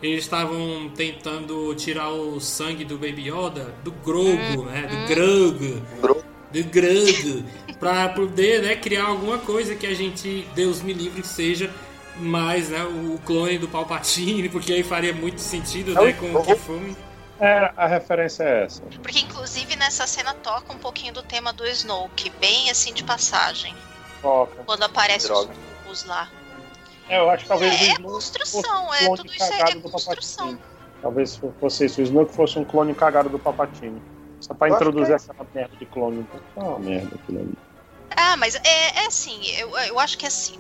eles estavam tentando tirar o sangue do Baby Yoda, do Grogu, né? Do Grogu. Grogu. Do Grogu. pra poder né, criar alguma coisa que a gente, Deus me livre, que seja mais né, o clone do Palpatine, porque aí faria muito sentido né, com o Kifumi. É, a referência é essa. Porque inclusive nessa cena toca um pouquinho do tema do Snoke, bem assim de passagem, Toca. quando aparece os lá. É, eu acho que talvez É, o é construção, fosse é um tudo clone isso é, é cagado do construção. Talvez fosse isso, o Snoke fosse um clone cagado do Papatini. Só pra Eu introduzir é essa merda de clone. Então, tá uma merda aquilo ali. Ah, mas é, é assim, eu, eu acho que é assim.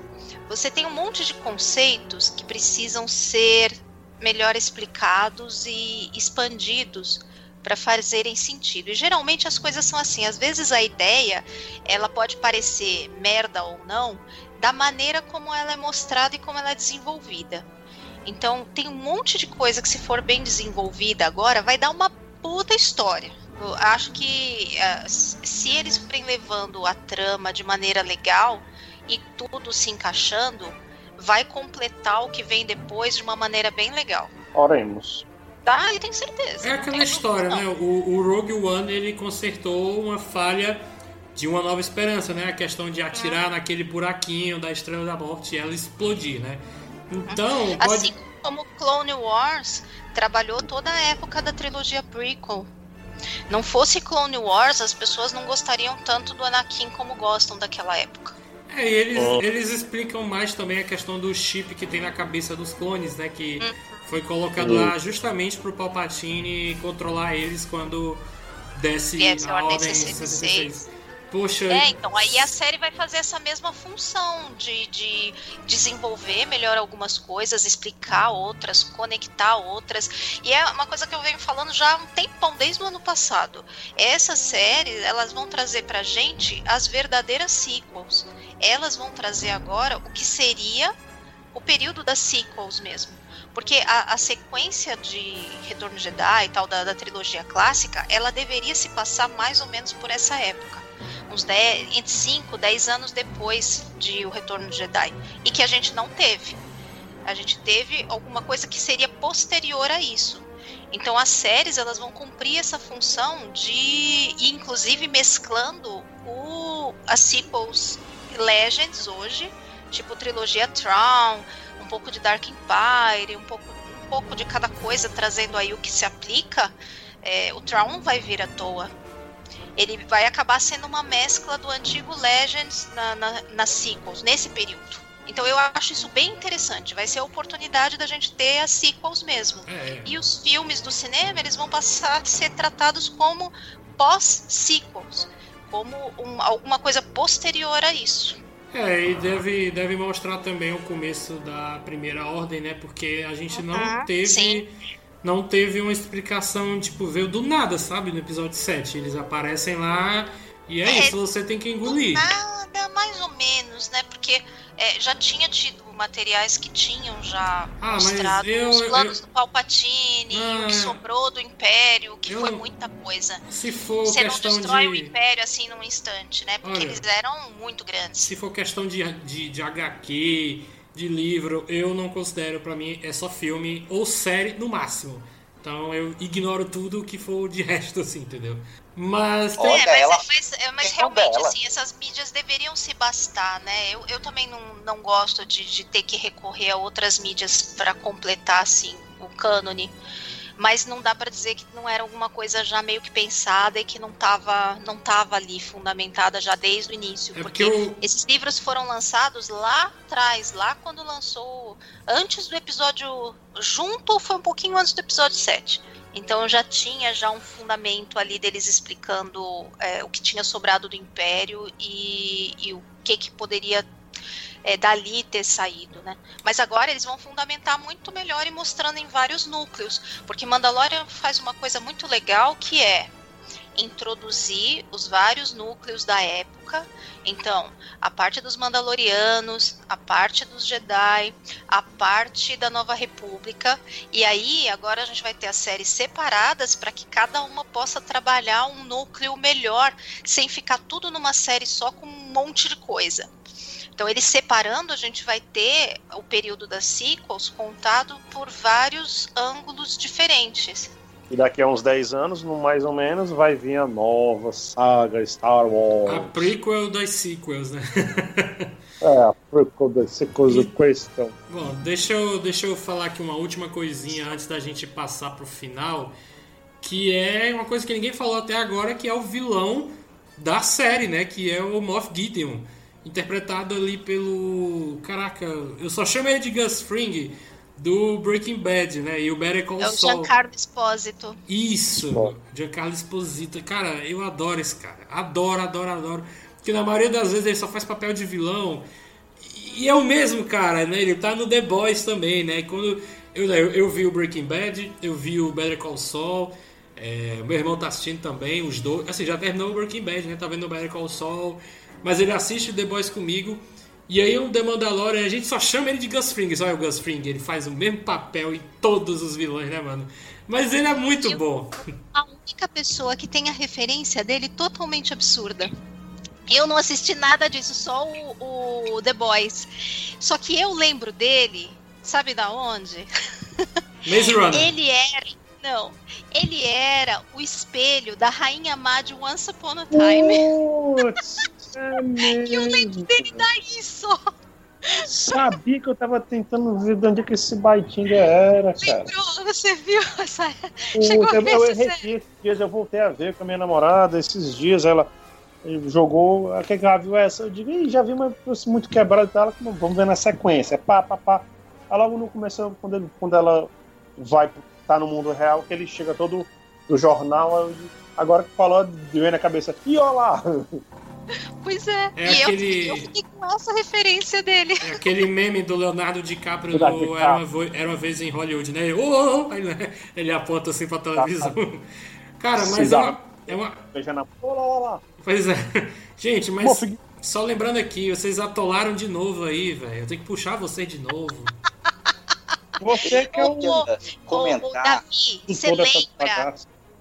Você tem um monte de conceitos que precisam ser melhor explicados e expandidos para fazerem sentido. E geralmente as coisas são assim. Às vezes a ideia ela pode parecer merda ou não, da maneira como ela é mostrada e como ela é desenvolvida. Então tem um monte de coisa que se for bem desenvolvida agora vai dar uma puta história. Eu acho que s- se eles forem levando a trama de maneira legal e tudo se encaixando, vai completar o que vem depois de uma maneira bem legal. Oremos. Tá? Eu tenho certeza. É aquela história, dúvida, né? O, o Rogue One ele consertou uma falha de uma nova esperança, né? A questão de atirar naquele buraquinho da Estrela da Morte e ela explodir, né? Então, pode. Assim como Clone Wars trabalhou toda a época da trilogia prequel. Não fosse Clone Wars, as pessoas não gostariam tanto do Anakin como gostam daquela época. É, e eles, Oh. eles explicam mais também a questão do chip que tem na cabeça dos clones, né? Que foi colocado lá justamente pro Palpatine controlar eles quando desce Viesse a Ordem 66. 66. Poxa, É, então aí a série vai fazer essa mesma função de, de desenvolver melhor algumas coisas, explicar outras, conectar outras. E é uma coisa que eu venho falando já há um tempão, desde o ano passado. Essas séries, elas vão trazer pra gente as verdadeiras sequels. Elas vão trazer agora o que seria o período das sequels mesmo. Porque a, a sequência de Retorno Jedi e tal, da, da trilogia clássica, ela deveria se passar mais ou menos por essa época uns 10, entre 5, 10 anos depois de O Retorno de Jedi. E que a gente não teve. A gente teve alguma coisa que seria posterior a isso. Então as séries elas vão cumprir essa função de inclusive mesclando o, as sequels Legends hoje, tipo trilogia Tron, um pouco de Dark Empire, um pouco, um pouco de cada coisa trazendo aí o que se aplica. É, o Tron não vai vir à toa ele vai acabar sendo uma mescla do antigo Legends na, na, nas sequels, nesse período. Então eu acho isso bem interessante. Vai ser a oportunidade da gente ter as sequels mesmo. é, E os filmes do cinema, eles vão passar a ser tratados como pós-sequels. Como um- alguma coisa posterior a isso. É, e deve, deve mostrar também o começo da primeira ordem, né? Porque a gente não Uhum, teve. sim. Não teve uma explicação, tipo, veio do nada, sabe? No episódio 7. Eles aparecem lá e é, É, isso, você tem que engolir. Nada, mais ou menos, né? Porque é, já tinha tido materiais que tinham já Ah, mostrado eu- os planos eu- do Palpatine, o Ah. que sobrou do Império, que foi muita coisa. Se for Você não destrói o de. Império assim num instante, né? Porque Olha. eles eram muito grandes. Se for questão de, de, de HQ, de livro, eu não considero, pra mim, é só filme ou série no máximo. Então eu ignoro tudo que for de resto, assim, entendeu? Mas tem, Olha, é, mas, ela- mas- é, mas tem realmente, dela. assim, essas mídias deveriam se bastar, né? Eu, eu também não, não gosto de, de ter que recorrer a outras mídias para completar, assim, o cânone. Mas não dá para dizer que não era alguma coisa já meio que pensada e que não tava, não tava ali fundamentada já desde o início. É porque porque eu- esses livros foram lançados lá atrás, lá quando lançou, antes do episódio, junto foi um pouquinho antes do episódio 7. Então já tinha já um fundamento ali deles explicando é, o que tinha sobrado do Império e, e o que, que poderia é, dali ter saído, né? Mas agora eles vão fundamentar muito melhor e mostrando em vários núcleos, porque Mandalorian faz uma coisa muito legal que é introduzir os vários núcleos da época. Então, a parte dos Mandalorianos, a parte dos Jedi, a parte da Nova República. E aí, agora a gente vai ter as séries separadas para que cada uma possa trabalhar um núcleo melhor, sem ficar tudo numa série só com um monte de coisa. Então, eles separando, a gente vai ter o período das sequels contado por vários ângulos diferentes. E daqui a uns 10 anos, no mais ou menos, vai vir a nova saga Star a Wars. prequel das sequels, né? É, a prequel da sequels E- Question. Bom, deixa eu, deixa eu falar aqui uma última coisinha antes da gente passar pro final, que é uma coisa que ninguém falou até agora, que é o vilão da série, né? Que é o Moff Gideon, interpretado ali pelo... Caraca, eu só chamo ele de Gus Fring, do Breaking Bad, né? E o Better Call É o Saul. Giancarlo Espósito. Isso, Bom. Giancarlo Esposito. Cara, eu adoro esse cara. Adoro, adoro, adoro. Porque na maioria das vezes ele só faz papel de vilão. E é o mesmo cara, né? Ele tá no The Boys também, né? E Quando eu, eu, eu vi o Breaking Bad, eu vi o Better Call Saul. é, meu irmão tá assistindo também, os dois. Assim, já terminou o Breaking Bad, né? Tá vendo o Better Call Saul. Mas ele assiste o The Boys comigo. E aí o The Mandalorian, a gente só chama ele de Gus Fring. Só é o Gus Fring, ele faz o mesmo papel em todos os vilões, né, mano? Mas ele é muito bom. A única pessoa que tem a referência dele totalmente absurda. Eu não assisti nada disso, só o, o The Boys. Só que eu lembro dele, sabe da onde? Maze Runner. Ele era. Não. Ele era o espelho da Rainha Má de Once Upon a Time. Putz, é E eu lembro dele daí só. Sabia que eu tava tentando ver de onde é que esse Baitinga era, cara. Lembrou? Você viu essa. Chegou a eu, ver eu errei esses dias, eu voltei a ver com a minha namorada, esses dias ela jogou, a que ela viu essa, eu digo, já vi uma coisa muito quebrada e tal, vamos ver na sequência, pá, pá, pá. Aí logo no começo, quando, ele, quando ela vai, tá no mundo real, que ele chega todo do jornal, eu agora que falou, deu na cabeça, e ó lá! Pois é. É e aquele- eu, eu fiquei com essa referência dele. É aquele meme do Leonardo DiCaprio do DiCaprio. Era uma, Vo- Era uma vez em Hollywood, né? Ô, ô, aí, né? Ele aponta assim pra televisão. Cara, mas é Sim, uma, é uma. Pois é. Gente, mas só lembrando aqui, vocês atolaram de novo aí, velho. Eu tenho que puxar vocês de novo. Você que é o... Ô, ô, comentar ô, Davi, você lembra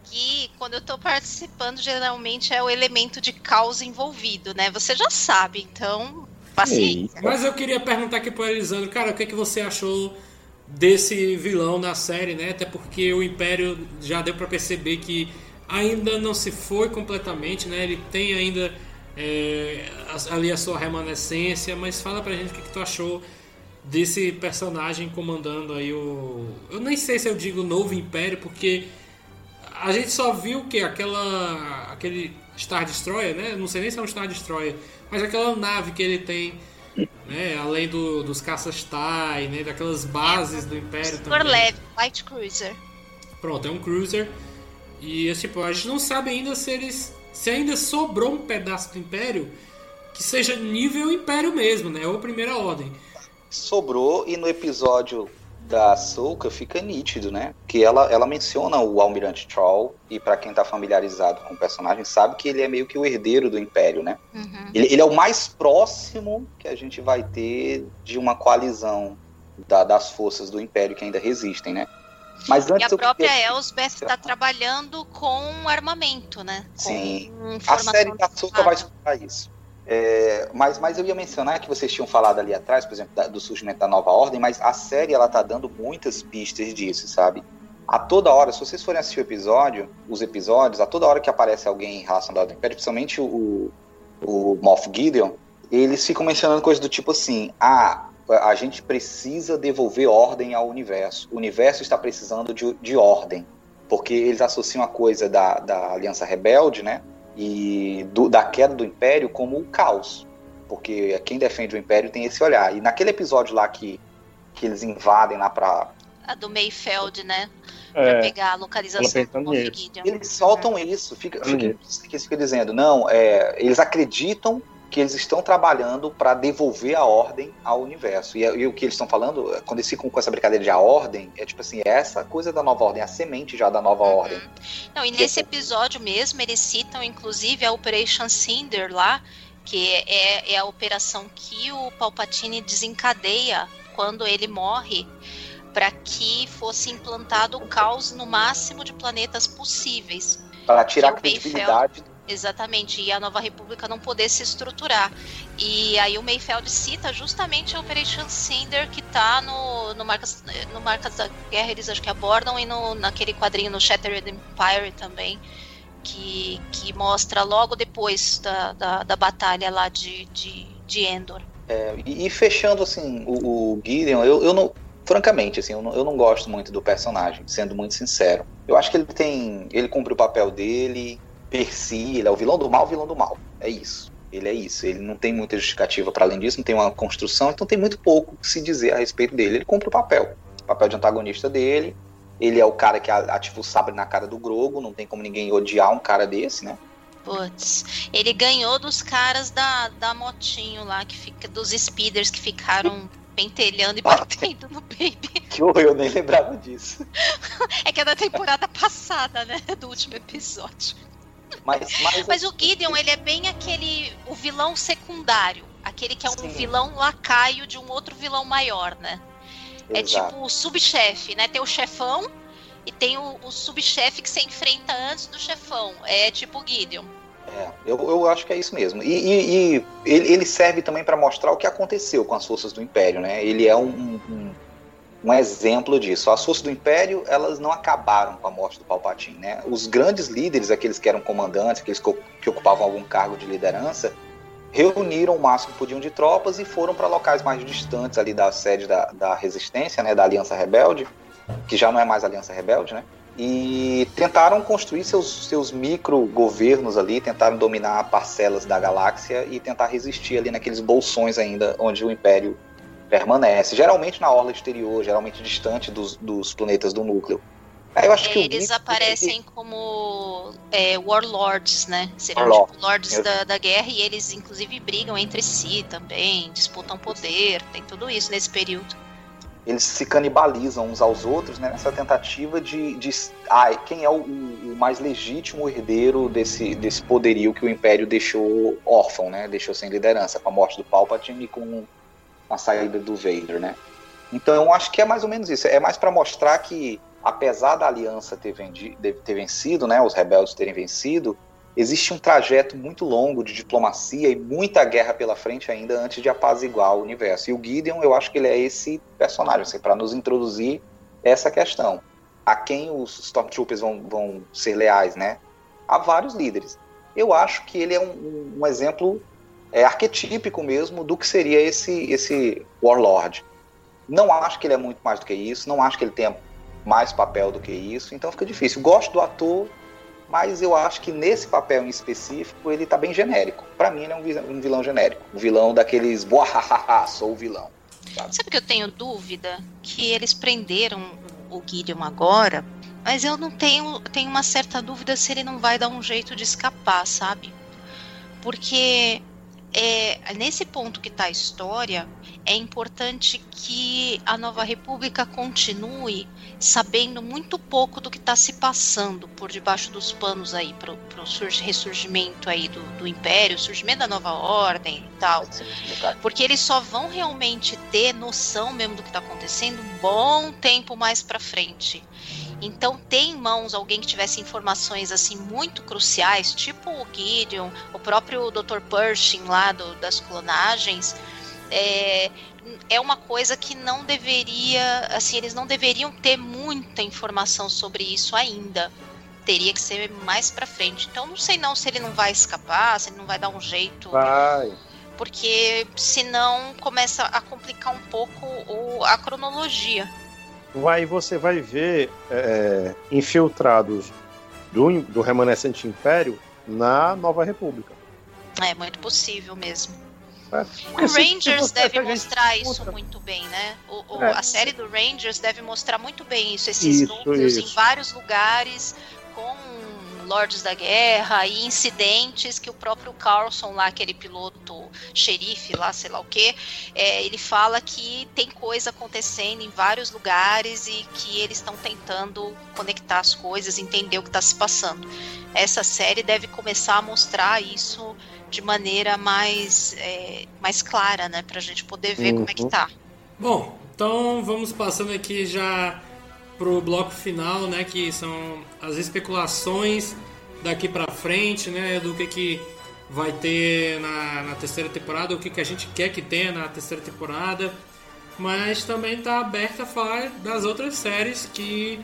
que quando eu tô participando, geralmente é o elemento de caos envolvido, né? Você já sabe, então. Paciência. Mas eu queria perguntar aqui pro Elisandro, cara, o que, é que você achou desse vilão na série, né? Até porque o Império já deu pra perceber que ainda não se foi completamente, né? Ele tem ainda é, ali a sua remanescência, mas fala pra gente o que, que tu achou desse personagem comandando aí o. Eu nem sei se eu digo novo Império, porque a gente só viu que aquela. aquele Star Destroyer, né? Não sei nem se é um Star Destroyer, mas aquela nave que ele tem, né? Além do, dos caças TIE, né? Daquelas bases do Império Super também. leve, light cruiser. Pronto, é um cruiser. E tipo, a gente não sabe ainda se eles. Se ainda sobrou um pedaço do Império que seja nível Império mesmo, né? Ou Primeira Ordem. sobrou e no episódio da Ahsoka fica nítido, né? Que ela, ela menciona o Almirante Troll e pra quem tá familiarizado com o personagem sabe que ele é meio que o herdeiro do Império, né? Uhum. Ele, ele é o mais próximo que a gente vai ter de uma coalizão da- das forças do Império que ainda resistem, né? Mas E antes a eu própria queria- Elsbeth está trabalhando com armamento, né? Sim. A série da Ahsoka vai explorar isso. É, mas, mas eu ia mencionar que vocês tinham falado ali atrás, por exemplo, da- do surgimento da nova ordem, mas a série ela tá dando muitas pistas disso, sabe? A toda hora, se vocês forem assistir o episódio, os episódios, a toda hora que aparece alguém relacionado ao Império, principalmente o, o Moff Gideon, eles ficam mencionando coisas do tipo assim: ah, a gente precisa devolver ordem ao universo. O universo está precisando de, de ordem. Porque eles associam a coisa da, da Aliança Rebelde, né? E do- da queda do Império como o caos. Porque quem defende o Império tem esse olhar. E naquele episódio lá que, que eles invadem lá pra. a do Mayfeld, né? Pra É, pegar a localização do. Eles soltam isso, fica, fica, eles ficam dizendo, não, é, eles acreditam que eles estão trabalhando para devolver a ordem ao universo. E, e o que eles estão falando, é, quando eles ficam com essa brincadeira de a ordem, é tipo assim, é essa coisa da nova ordem, a semente já da nova Uhum. ordem. Não, e nesse episódio mesmo, eles citam inclusive a Operation Cinder lá, que é, é a operação que o Palpatine desencadeia quando ele morre, para que fosse implantado o caos no máximo de planetas possíveis. Para tirar a credibilidade Exatamente, e a nova república não poder se estruturar. E aí o Mayfeld cita justamente a Operation Cinder que tá no, no, Marcas, no Marcas da Guerra, eles acho que abordam, e no, naquele quadrinho no Shattered Empire também, que, que mostra logo depois da, da, da batalha lá de, de, de Endor. E, e fechando assim, o, o Gideon, eu, eu não. Francamente, assim, eu não, eu não gosto muito do personagem, sendo muito sincero. Eu acho que ele tem. Ele cumpre o papel dele, per si, ele é o vilão do mal, vilão do mal. É isso. Ele é isso. Ele não tem muita justificativa para além disso, não tem uma construção, então tem muito pouco que se dizer a respeito dele. Ele cumpre o papel. O papel de antagonista dele. Ele é o cara que ativa o sabre na cara do Grogo, não tem como ninguém odiar um cara desse, né? Putz, ele ganhou dos caras da, da motinho lá, que fica, dos speeders que ficaram pentelhando e batendo no baby. Que horror, eu nem lembrava disso. É que é da temporada passada, né? Do último episódio. Mas, mas, Mas o Gideon, ele é bem aquele. o vilão secundário. Aquele que é um Sim. vilão lacaio de um outro vilão maior, né? É Exato. tipo o subchefe, né? Tem o chefão e tem o, o subchefe que você enfrenta antes do chefão. É tipo o Gideon. É, eu, eu acho que é isso mesmo. E, e, e ele, ele serve também para mostrar o que aconteceu com as forças do Império, né? Ele é um, um, um, exemplo disso. As forças do Império, elas não acabaram com a morte do Palpatine, né? Os grandes líderes, aqueles que eram comandantes, aqueles que ocupavam algum cargo de liderança, reuniram o máximo que podiam de tropas e foram para locais mais distantes ali da sede da, da Resistência, né? Da Aliança Rebelde, que já não é mais Aliança Rebelde, né? e tentaram construir seus, seus micro-governos ali, tentaram dominar parcelas da galáxia e tentar resistir ali naqueles bolsões ainda onde o Império permanece, geralmente na orla exterior, geralmente distante dos, dos planetas do núcleo. Aí eu acho que eles aparecem como é, warlords, né? Seriam Warlord. tipo, lords da, da guerra e eles inclusive brigam entre si também, disputam poder, tem tudo isso nesse período eles se canibalizam uns aos outros né, nessa tentativa de, de ah, quem é o, o, mais legítimo herdeiro desse, desse poderio que o Império deixou órfão, né, deixou sem liderança, com a morte do Palpatine e com a saída do Vader. Né? Então acho que é mais ou menos isso, é mais para mostrar que apesar da aliança ter, vendi, ter vencido, né, os rebeldes terem vencido, existe um trajeto muito longo de diplomacia e muita guerra pela frente ainda antes de apaziguar o universo. E o Gideon, eu acho que ele é esse personagem, assim, para nos introduzir essa questão. A quem os Stormtroopers vão, vão ser leais, né? Há vários líderes. Eu acho que ele é um, um exemplo é, arquetípico mesmo do que seria esse, esse Warlord. Não acho que ele é muito mais do que isso, não acho que ele tenha mais papel do que isso, então fica difícil. Gosto do ator, mas eu acho que nesse papel em específico ele tá bem genérico. Para mim ele é um vilão, um vilão genérico, um vilão daqueles boahaha, sou o vilão. Sabe? sabe que eu tenho dúvida que eles prenderam o Gideon agora, mas eu não tenho, tenho uma certa dúvida se ele não vai dar um jeito de escapar, sabe? Porque é, nesse ponto que está a história, é importante que a Nova República continue sabendo muito pouco do que está se passando por debaixo dos panos aí para o ressurgimento aí do, do Império, o surgimento da Nova Ordem e tal, porque eles só vão realmente ter noção mesmo do que está acontecendo um bom tempo mais para frente. Então, ter em mãos alguém que tivesse informações assim muito cruciais, tipo o Gideon, o próprio Dr. Pershing lá do, das clonagens, é, é uma coisa que não deveria, assim, eles não deveriam ter muita informação sobre isso ainda. Teria que ser mais para frente. Então, não sei não se ele não vai escapar, se ele não vai dar um jeito. Vai. Porque senão começa a complicar um pouco o, a cronologia vai você vai ver é, infiltrados do, do remanescente império na Nova República. É muito possível mesmo. É. O Rangers deve mostrar isso muito bem, né? O, o, é. A série do Rangers deve mostrar muito bem isso, esses isso, núcleos isso. em vários lugares com Lords da Guerra e incidentes que o próprio Carlson lá, aquele piloto xerife lá, sei lá o que, é, ele fala que tem coisa acontecendo em vários lugares e que eles estão tentando conectar as coisas, entender o que está se passando. Essa série deve começar a mostrar isso de maneira mais, é, mais clara, né, para a gente poder ver uhum. como é que tá. Bom, então vamos passando aqui já pro bloco final, né, que são as especulações daqui para frente, né, do que que vai ter na, na terceira temporada, o que que a gente quer que tenha na terceira temporada, mas também está aberta a falar das outras séries que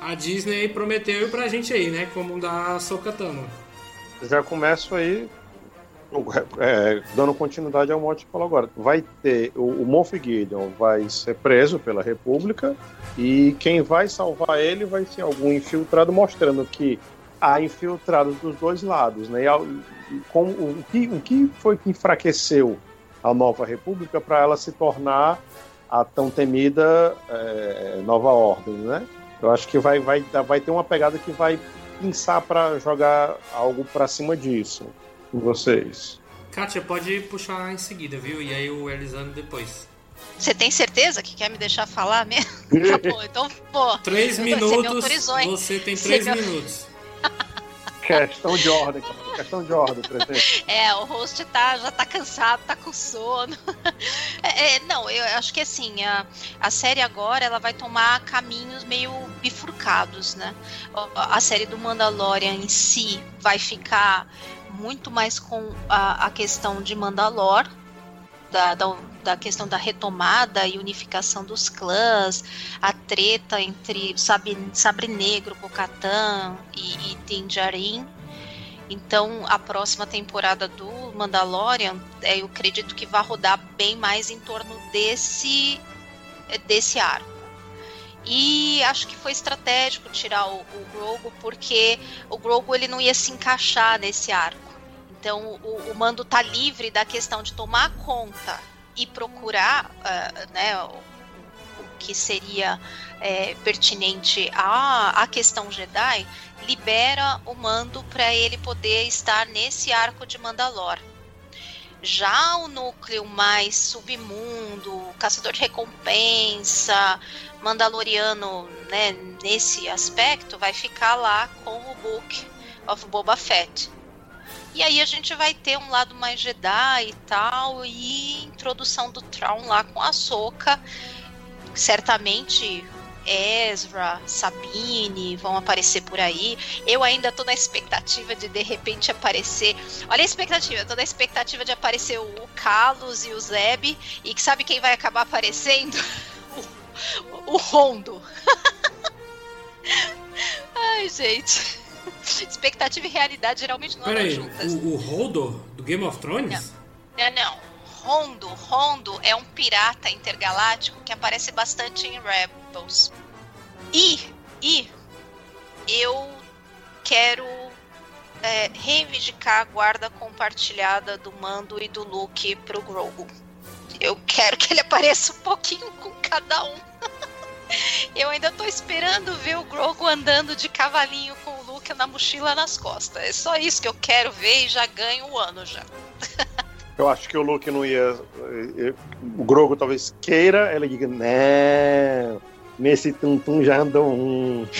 a Disney prometeu pra gente aí, né, como da Sokatano. Já começo aí é, dando continuidade ao mote que falou agora. Vai ter o, o Moff Gideon vai ser preso pela República e quem vai salvar ele vai ser algum infiltrado mostrando que há infiltrados dos dois lados, né? E, o, que, o que foi que enfraqueceu a Nova República para ela se tornar a tão temida é, Nova Ordem, né? Eu acho que vai, vai, vai ter uma pegada que vai pensar para jogar algo para cima disso com vocês. Kátia, pode puxar em seguida, viu? E aí o Elisandro depois. Você tem certeza que quer me deixar falar mesmo? tá bom, então, pô. Três minutos. Você, você tem três você minutos. Questão de ordem, questão de ordem, presidente. É, o host tá, já tá cansado, tá com sono. É, é, não, eu acho que assim, a, a série agora ela vai tomar caminhos meio bifurcados, né? A, a série do Mandalorian em si vai ficar muito mais com a, a questão de Mandalor, da, da, da, questão da retomada e unificação dos clãs, a treta entre Sabre, Sabre Negro, Bocatan e, e Din Djarin. Então, a próxima temporada do Mandalorian, é, eu acredito que vai rodar bem mais em torno desse desse arco. E acho que foi estratégico tirar o, o Grogu, porque o Grogu ele não ia se encaixar nesse arco. Então o, o Mando tá livre da questão de tomar conta e procurar uh, né, o, o, que seria é, pertinente à, à questão Jedi, libera o Mando para ele poder estar nesse arco de Mandalor. Já o núcleo mais submundo, caçador de recompensa, Mandaloriano, né, nesse aspecto, vai ficar lá com o Book of Boba Fett. E aí a gente vai ter um lado mais Jedi e tal, e introdução do Traum lá com a Soca. Certamente Ezra, Sabine vão aparecer por aí. Eu ainda tô na expectativa de de repente aparecer. Olha a expectativa, eu tô na expectativa de aparecer o Carlos e o Zeb. E que sabe quem vai acabar aparecendo? O, o Rondo. Ai, gente. Expectativa e realidade geralmente não andam juntas. o, o Holdo do Game of Thrones? Não, não. Rondo, Rondo é um pirata intergaláctico que aparece bastante em Rebels. E, e eu quero é, reivindicar a guarda compartilhada do Mando e do Luke pro Grogu. Eu quero que ele apareça um pouquinho com cada um. Eu ainda tô esperando ver o Grogu andando de cavalinho com o Luke na mochila nas costas. É só isso que eu quero ver e já ganho o ano já. Eu acho que o Luke não ia. eh, O Grogo talvez queira, ela diga, não, nesse tum-tum já andou um.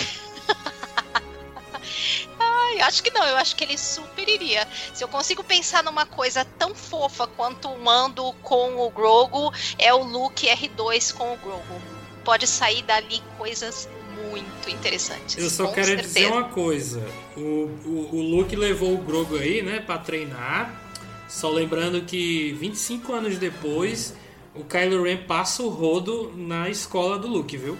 Ai, acho que não, eu acho que ele super iria. Se eu consigo pensar numa coisa tão fofa quanto o Mando com o Grogu, é o Luke R2 com o Grogu. Pode sair dali coisas muito interessantes. Eu só quero certeza. dizer uma coisa. O, o, o Luke levou o Grogu aí, né, pra treinar. Só lembrando que 25 anos depois, o Kylo Ren passa o rodo na escola do Luke, viu?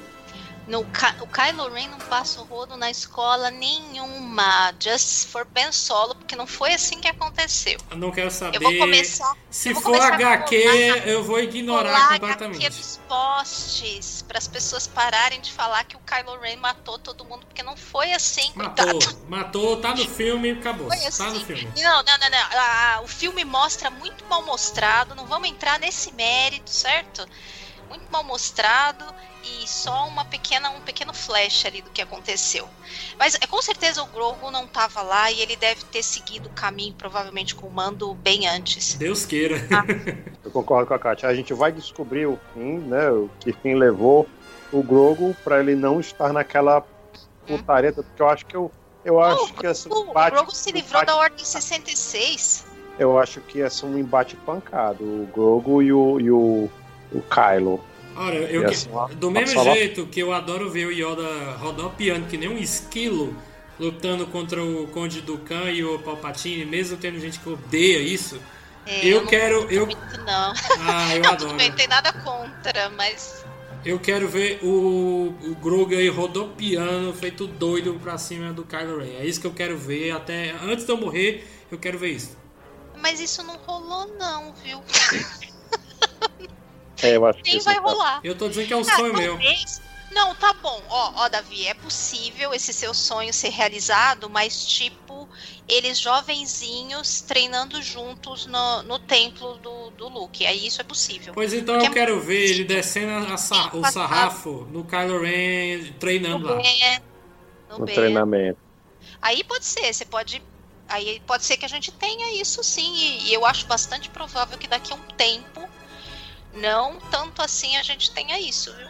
No, o Kylo Ren não passa o rodo na escola nenhuma. Just for Ben Solo, porque não foi assim que aconteceu. Eu não quero saber. Eu vou começar. Se eu vou for começar HQ, colar- eu vou ignorar colar HQ completamente. dos postes para as pessoas pararem de falar que o Kylo Ren matou todo mundo, porque não foi assim, Matou, coitado. matou, tá no filme, acabou. Foi Tá assim. no filme. Não, não, não, não. Ah, o filme mostra muito mal mostrado. Não vamos entrar nesse mérito, certo? Muito mal mostrado e só uma pequena, um pequeno flash ali do que aconteceu. Mas é, com certeza o Grogu não estava lá e ele deve ter seguido o caminho, provavelmente com o mando bem antes. Deus queira. Eu concordo com a Kátia. A gente vai descobrir o fim, né? O que fim levou o Grogo pra ele não estar naquela putareta, porque eu acho que eu. Eu acho que essa O, o embate- Grogu se livrou embate- da Ordem 66. Eu acho que ia ser um embate pancado. O Grogo e o, e o, o Kylo. Olha, eu que- uma- do mesmo sala- jeito que eu adoro ver o Yoda rodar o piano que nem um esquilo lutando contra o Conde Dukan e o Palpatine, mesmo tendo gente que odeia isso. É, Eu não quero- curto eu- muito, não. Ah, eu não, adoro. tudo bem, não tem nada contra, mas Eu quero ver o, o Grogu aí rodopiando, feito doido pra cima do Kylo Ren. É isso que eu quero ver. Até antes de eu morrer, eu quero ver isso. Mas isso não rolou, não, viu? É, eu acho que Nem esse vai é rolar. Eu tô dizendo que é um Ah, sonho meu. Não, tá bom. Ó, ó, Davi, é possível esse seu sonho ser realizado, mas tipo, eles jovenzinhos treinando juntos no, no templo do, do Luke. Aí isso é possível. Pois então Porque eu quero ver ele descendo a sa- o sarrafo no Kylo Ren treinando lá. Ben, no No treinamento. Aí pode ser, você pode. Aí pode ser que a gente tenha isso sim. E, e eu acho bastante provável que daqui a um tempo, não tanto assim, a gente tenha isso, viu?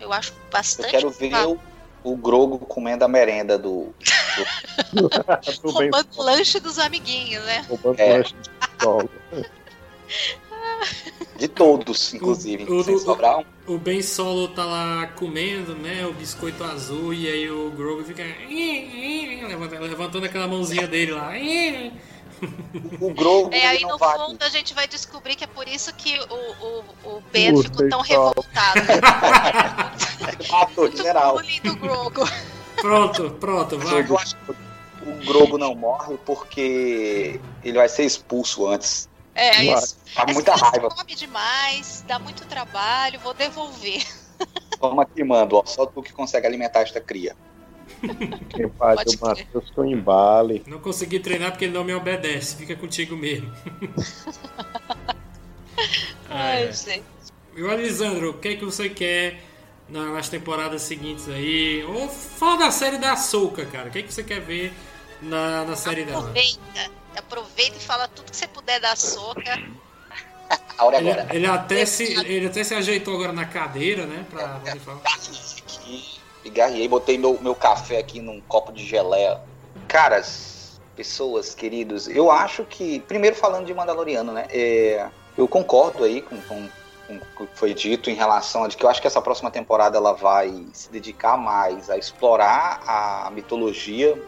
Eu acho Eu bastante quero ver o, o Grogo comendo a merenda do. Bem. Roubando o lanche dos amiguinhos, né? Roubando É. lanche de todos, inclusive. O- o- sobrar um. O Ben Solo tá lá comendo, né, o biscoito azul e aí o Grogu fica levantando aquela mãozinha dele lá. O Grogu É, aí no vai. fundo a gente vai descobrir que é por isso que o, o, o Ben ficou tão revoltado. Matou geral. bullying do Grogu. Pronto, pronto, vai. Eu acho que o Grogo não morre porque ele vai ser expulso antes. É, Vai. isso. Tá Essa muita raiva. come demais, dá muito trabalho, vou devolver. Toma aqui, mando. Ó, só tu que consegue alimentar esta cria. Quem faz Pode o Matheus com embale. Não consegui treinar porque ele não me obedece. Fica contigo mesmo. Ai, É. gente. E o Alisandro, o que é que você quer na- nas temporadas seguintes aí? Ou fala da série da Soca, cara. O que é que você quer ver na, na série dela? Aproveita. Aproveita e fala tudo que você puder da soca. A hora é Ele, agora. ele até se, ele até se ajeitou agora na cadeira, né? Pra poder falar. aqui, pigarriei, botei meu, meu café aqui num copo de geleia. Caras, pessoas, queridos, eu acho que, primeiro falando de Mandaloriano, né? é, eu concordo aí com, com, com o que foi dito em relação a de que eu acho que essa próxima temporada ela vai se dedicar mais a explorar a mitologia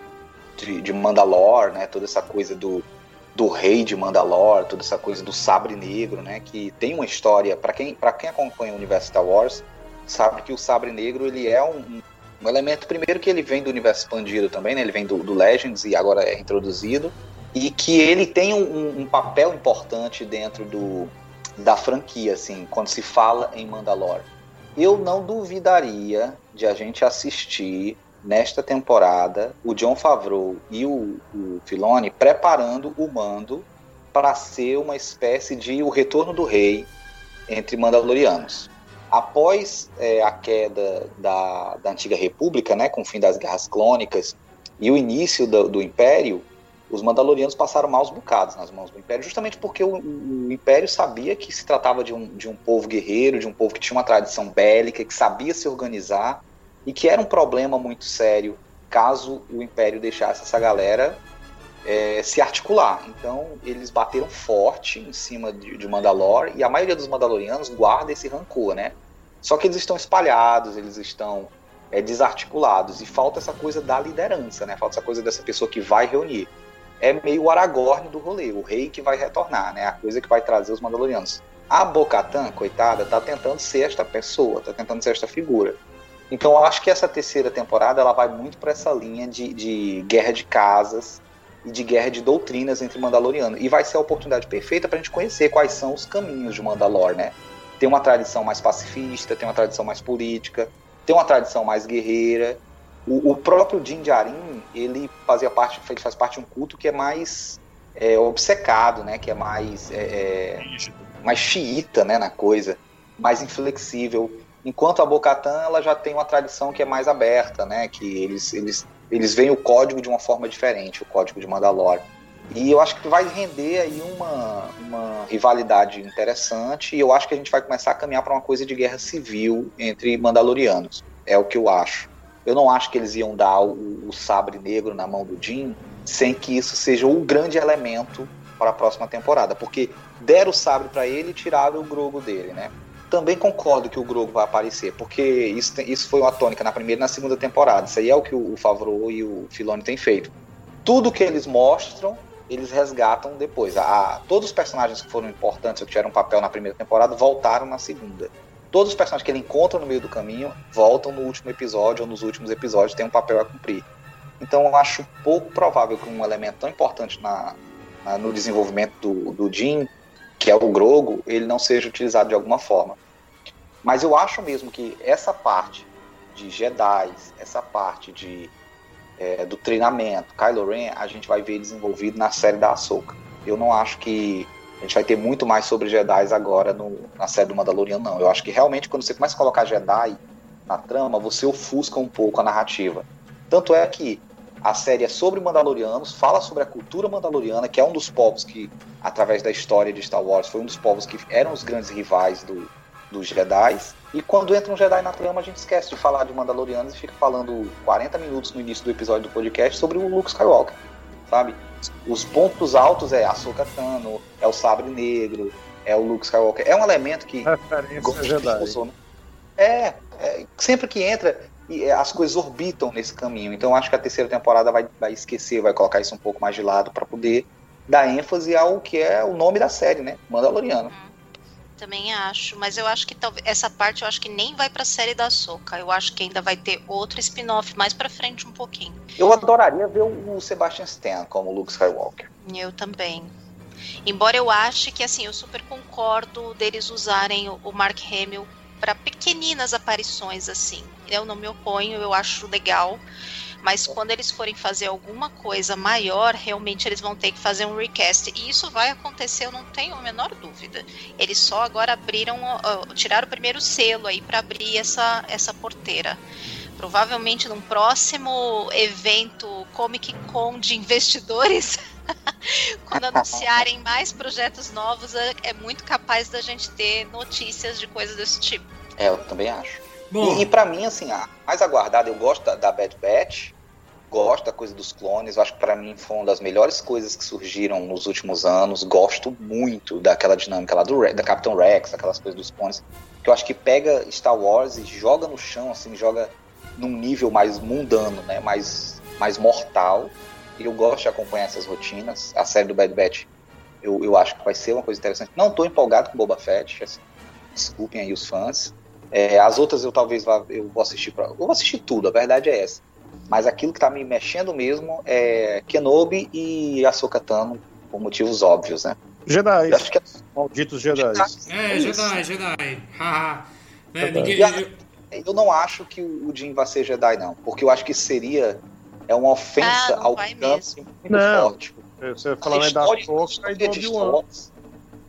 de, de Mandalor, né? Toda essa coisa do, do rei de Mandalor, toda essa coisa do sabre negro, né? Que tem uma história, para quem, pra quem acompanha o universo Star Wars, sabe que o sabre negro ele é um, um elemento primeiro que ele vem do universo expandido também, né? Ele vem do, do Legends e agora é introduzido e que ele tem um, um papel importante dentro do, da franquia, assim, quando se fala em Mandalore. Eu não duvidaria de a gente assistir nesta temporada o John Favreau e o, o Filoni preparando o Mando para ser uma espécie de o retorno do rei entre Mandalorianos após é, a queda da, da antiga república, né, com o fim das guerras clônicas e o início do, do império, os Mandalorianos passaram maus bocados nas mãos do império, justamente porque o, o império sabia que se tratava de um, de um povo guerreiro, de um povo que tinha uma tradição bélica, que sabia se organizar e que era um problema muito sério caso o império deixasse essa galera é, se articular. Então eles bateram forte em cima de, de Mandalor e a maioria dos Mandalorianos guarda esse rancor, né? Só que eles estão espalhados, eles estão é, desarticulados e falta essa coisa da liderança, né? Falta essa coisa dessa pessoa que vai reunir. É meio o Aragorn do rolê, o rei que vai retornar, né? A coisa que vai trazer os Mandalorianos. A Bo-Katan, coitada, tá tentando ser esta pessoa, tá tentando ser esta figura. Então eu acho que essa terceira temporada ela vai muito para essa linha de, de guerra de casas e de guerra de doutrinas entre Mandalorianos. E vai ser a oportunidade perfeita para a gente conhecer quais são os caminhos de Mandalor, né? Tem uma tradição mais pacifista, tem uma tradição mais política, tem uma tradição mais guerreira. O, o próprio Din Djarin, ele fazia parte, ele faz parte de um culto que é mais é, obcecado, né? Que é mais é, é, mais xiita, né? Na coisa, mais inflexível. Enquanto a Bocatan ela já tem uma tradição que é mais aberta, né? Que eles, eles, eles veem o código de uma forma diferente, o código de Mandalore. E eu acho que vai render aí uma, uma rivalidade interessante e eu acho que a gente vai começar a caminhar para uma coisa de guerra civil entre Mandalorianos. É o que eu acho. Eu não acho que eles iam dar o, o sabre negro na mão do Jim sem que isso seja o grande elemento para a próxima temporada, porque deram o sabre para ele e tiraram o Grogo dele, né? também concordo que o Grogu vai aparecer, porque isso, isso foi uma tônica na primeira e na segunda temporada. Isso aí é o que o, o Favreau e o Filoni têm feito. Tudo que eles mostram, eles resgatam depois. A, todos os personagens que foram importantes ou que tiveram papel na primeira temporada voltaram na segunda. Todos os personagens que ele encontra no meio do caminho voltam no último episódio ou nos últimos episódios, têm um papel a cumprir. Então eu acho pouco provável que um elemento tão importante na, na, no desenvolvimento do, do Jim, que é o Grogo, ele não seja utilizado de alguma forma. Mas eu acho mesmo que essa parte de Jedi, essa parte de, é, do treinamento, Kylo Ren, a gente vai ver desenvolvido na série da Ahsoka. Eu não acho que a gente vai ter muito mais sobre Jedi agora no, na série do Mandalorian, não. Eu acho que realmente quando você começa a colocar Jedi na trama, você ofusca um pouco a narrativa. Tanto é que a série é sobre Mandalorianos, fala sobre a cultura mandaloriana, que é um dos povos que, através da história de Star Wars, foi um dos povos que eram os grandes rivais do, dos Jedi. E quando entra um Jedi na trama, a gente esquece de falar de Mandalorianos e fica falando 40 minutos no início do episódio do podcast sobre o Luke Skywalker, sabe? Os pontos altos é a Tano, é o Sabre Negro, é o Luke Skywalker. É um elemento que Referência Jedi. funciona. É, é, sempre que entra, e as coisas orbitam nesse caminho. Então acho que a terceira temporada vai, vai esquecer, vai colocar isso um pouco mais de lado para poder dar ênfase ao que é o nome da série, né? Mandaloriano. Também acho, mas eu acho que talvez essa parte eu acho que nem vai pra série da Soca. Eu acho que ainda vai ter outro spin-off mais pra frente um pouquinho. Eu adoraria ver o Sebastian Stan como Luke Skywalker. Eu também. Embora eu ache que assim, eu super concordo deles usarem o Mark Hamill para pequeninas aparições assim. Eu não me oponho, eu acho legal. Mas quando eles forem fazer alguma coisa maior, realmente eles vão ter que fazer um recast. E isso vai acontecer, eu não tenho a menor dúvida. Eles só agora abriram, uh, tiraram o primeiro selo aí para abrir essa, essa porteira. Provavelmente num próximo evento Comic Con de investidores. quando anunciarem mais projetos novos, é, é muito capaz da gente ter notícias de coisas desse tipo. É, eu também acho. Bom. E, e para mim, assim, a mais aguardada, eu gosto da, da Bad Batch, gosto da coisa dos clones, eu acho que para mim foi uma das melhores coisas que surgiram nos últimos anos, gosto muito daquela dinâmica lá do, da Capitão Rex, aquelas coisas dos clones, que eu acho que pega Star Wars e joga no chão, assim, joga num nível mais mundano, né, mais, mais mortal, e eu gosto de acompanhar essas rotinas, a série do Bad Batch eu, eu acho que vai ser uma coisa interessante, não tô empolgado com Boba Fett, assim, desculpem aí os fãs, é, as outras eu talvez vá, eu vou assistir pra, eu vou assistir tudo, a verdade é essa. Mas aquilo que tá me mexendo mesmo é Kenobi e Ahsoka Tano, por motivos óbvios, né? Jedi. Eu acho que é... Malditos Jedi. É, Jedi, Jedi. Haha. é, ninguém... eu, não acho que o Jim vai ser Jedi, não. Porque eu acho que seria é uma ofensa ah, ao campo muito não. forte. Você falando da Ahsoka e do Obi-Wan.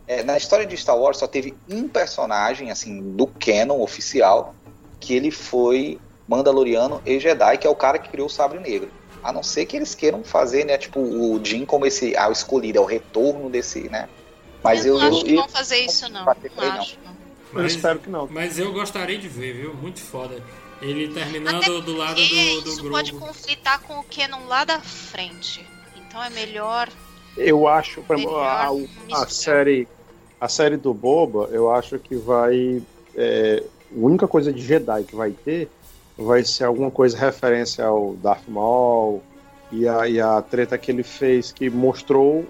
É, na história de Star Wars só teve um personagem, assim, do canon oficial, que ele foi Mandaloriano e Jedi, que é o cara que criou o Sabre Negro. A não ser que eles queiram fazer, né, tipo, o Jin como esse, ah, o escolhido, é o retorno desse, né? Mas eu, eu não acho eu, que vão fazer isso, não. Não, acho, não. Mas, eu espero que não. Mas eu gostaria de ver, viu? Muito foda. Ele terminando do lado do, do isso grupo. pode conflitar com o Canon lá da frente. Então é melhor. Eu acho, melhor a, a, a série a série do Boba, eu acho que vai. É, a única coisa de Jedi que vai ter vai ser alguma coisa referência ao Darth Maul e a, e a treta que ele fez, que mostrou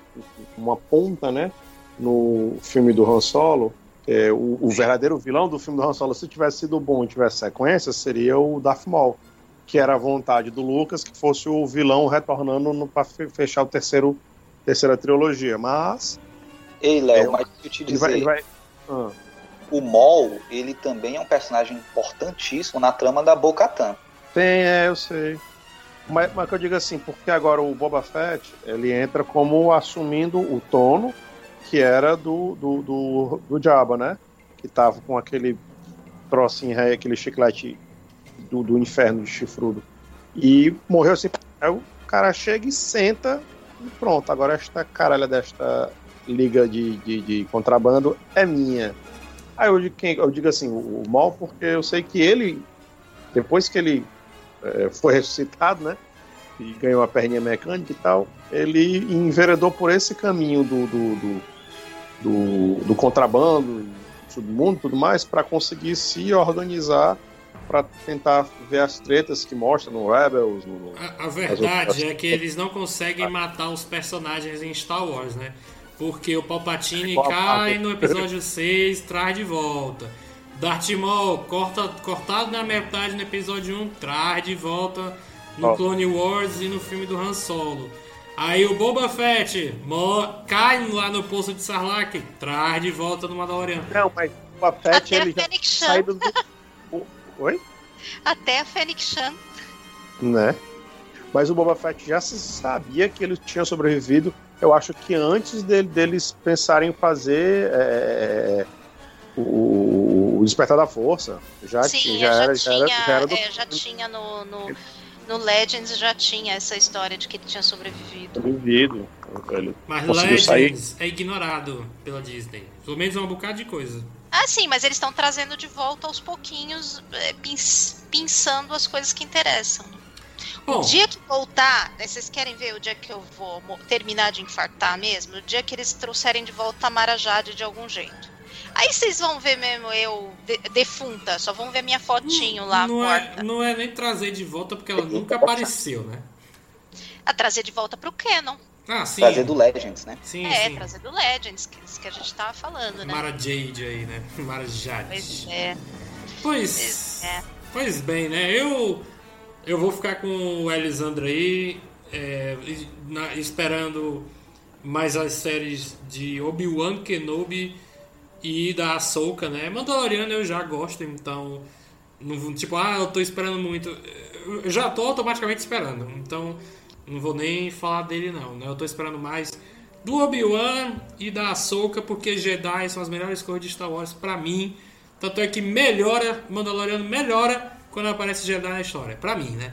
uma ponta, né? No filme do Han Solo. É, o, o, verdadeiro vilão do filme do Han Solo, se tivesse sido bom e tivesse sequência, seria o Darth Maul, que era a vontade do Lucas que fosse o vilão retornando para fechar o terceiro terceira trilogia. Mas Ei, Léo, mas eu te dizer. Ele vai, ele vai... Ah. O Mol, ele também é um personagem importantíssimo na trama da Bo-Katan. Tem, é, eu sei. Mas, mas que eu digo assim, porque agora o Boba Fett, ele entra como assumindo o trono que era do, do, do, do Jabba, né? Que tava com aquele trocinho aí, aquele chiclete do, do inferno de chifrudo. E morreu assim. Aí o cara chega e senta e pronto. Agora esta caralha desta liga de, de, de contrabando é minha. Aí eu digo, eu digo assim, o, o, mal, porque eu sei que ele, depois que ele é, foi ressuscitado, né? E ganhou a perninha mecânica e tal, ele enveredou por esse caminho do, do, do, do, do contrabando, submundo e tudo mais, para conseguir se organizar para tentar ver as tretas que mostra no Rebels. No, a, a verdade é que eles não conseguem matar os personagens em Star Wars, né? Porque o Palpatine cai no episódio 6, traz de volta. Darth Maul corta, cortado na metade no episódio 1, traz de volta no oh. Clone Wars e no filme do Han Solo. Aí o Boba Fett cai lá no poço de Sarlacc, traz de volta no Mandalorian. Não, mas o Boba Fett Até ele já sai do... Oi? Até a Fennec Shan. Né? Mas o Boba Fett já se sabia que ele tinha sobrevivido eu acho que antes dele, deles pensarem em fazer é, o, o, Despertar da Força, já, Sim, tinha, já, já, era, já, era, já, era do... é, já tinha no, no, no, Legends já tinha essa história de que ele tinha sobrevivido. Sobrevivido. Mas Legends sair. é ignorado pela Disney. Pelo menos é um bocado de coisa. Ah, sim, mas eles estão trazendo de volta aos pouquinhos, é, pensando as coisas que interessam. Bom. O dia que voltar, né, vocês querem ver o dia que eu vou terminar de infartar mesmo? O dia que eles trouxerem de volta a Mara Jade de algum jeito. Aí vocês vão ver mesmo eu de, defunta, só vão ver minha fotinho não, lá não morta. É, não é nem trazer de volta porque ela nunca apareceu, né? A trazer de volta pro Canon. Ah, sim. Trazer do Legends, né? Sim, é, sim. trazer do Legends, que, que a gente tava falando, né? Mara Jade aí, né? Mara Jade. Pois é. Pois, É. pois bem, né? Eu, eu vou ficar com o Elisandro aí, é, na- esperando mais as séries de Obi-Wan Kenobi e da Ahsoka, né? Mandaloriano eu já gosto, então... Não, tipo, ah, eu tô esperando muito. Eu já tô automaticamente esperando, então não vou nem falar dele não, né? Eu tô esperando mais do Obi-Wan e da Ahsoka, porque Jedi são as melhores coisas de Star Wars pra mim. Tanto é que melhora, Mandaloriano melhora quando aparece Jedi na história, pra mim, né?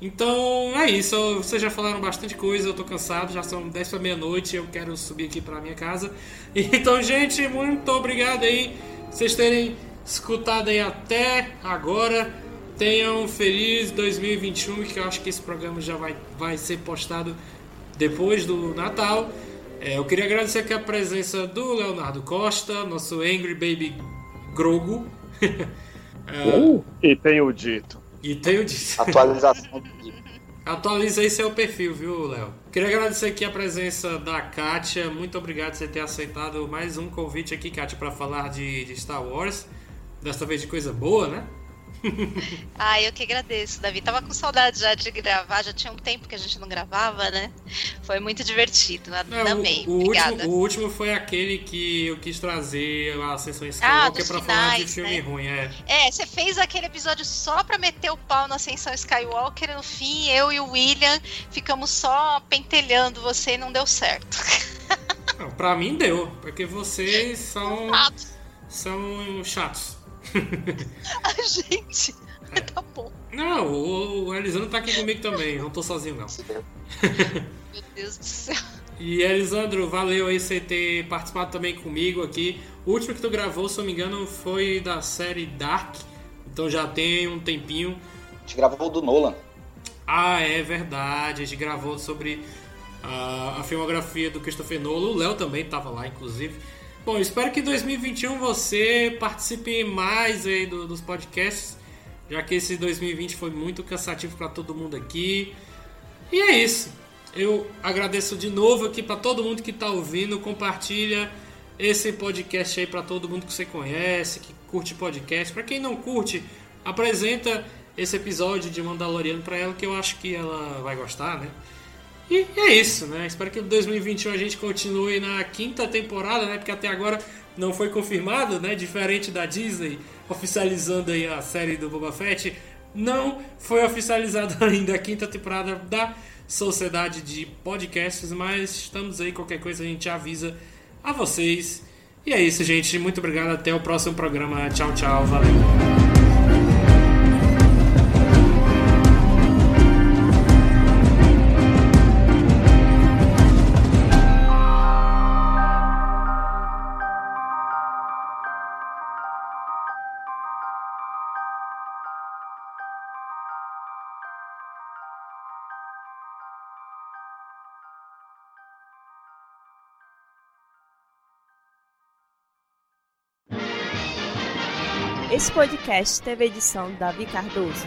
Então é isso, vocês já falaram bastante coisa, eu tô cansado, já são 10 para meia-noite, eu quero subir aqui pra minha casa. Então, gente, muito obrigado aí vocês terem escutado aí até agora. Tenham um feliz 2021, que eu acho que esse programa já vai, vai ser postado depois do Natal. É, eu queria agradecer aqui a presença do Leonardo Costa, nosso Angry Baby Grogo. E tenho dito. E tenho dito. Atualização de Atualiza aí seu perfil, viu, Léo? Queria agradecer aqui a presença da Kátia. Muito obrigado por você ter aceitado mais um convite aqui, Kátia, para falar de, de Star Wars. Desta vez de coisa boa, né? Ah, eu que agradeço, Davi. Tava com saudade já de gravar, já tinha um tempo que a gente não gravava, né? Foi muito divertido, É, amei. o, o Obrigada. último, o último foi aquele que eu quis trazer a Ascensão Ah, Skywalker dos pra falar de finais, filme né? ruim. É. É, você fez aquele episódio só pra meter o pau na Ascensão Skywalker no fim eu e o William ficamos só pentelhando você e não deu certo. Não, pra mim deu, porque vocês são, Ah, são chatos. a gente. É. Tá bom. Não, o, o Elisandro tá aqui comigo também, não tô sozinho não. Meu Deus do céu. E Elisandro, valeu aí você ter participado também comigo aqui. O último que tu gravou, se eu não me engano, foi da série Dark. Então já tem um tempinho. A gente gravou o do Nolan. Ah, é verdade. A gente gravou sobre a, a filmografia do Christopher Nolan. O Léo também estava lá, inclusive. Bom, espero que em 2021 você participe mais aí do- dos podcasts, já que esse 2020 foi muito cansativo para todo mundo aqui. E é isso. Eu agradeço de novo aqui para todo mundo que está ouvindo. Compartilha esse podcast aí para todo mundo que você conhece, que curte podcast. Para quem não curte, apresenta esse episódio de Mandaloriano para ela, que eu acho que ela vai gostar, né? E é isso, né? Espero que em 2021 a gente continue na quinta temporada, né? Porque até agora não foi confirmado, né? Diferente da Disney oficializando aí a série do Boba Fett, não foi oficializada ainda a quinta temporada da Sociedade de Podcasts, mas estamos aí, qualquer coisa a gente avisa a vocês. E é isso, gente. Muito obrigado. Até o próximo programa. Tchau, tchau. Valeu. Podcast teve edição Davi Cardoso.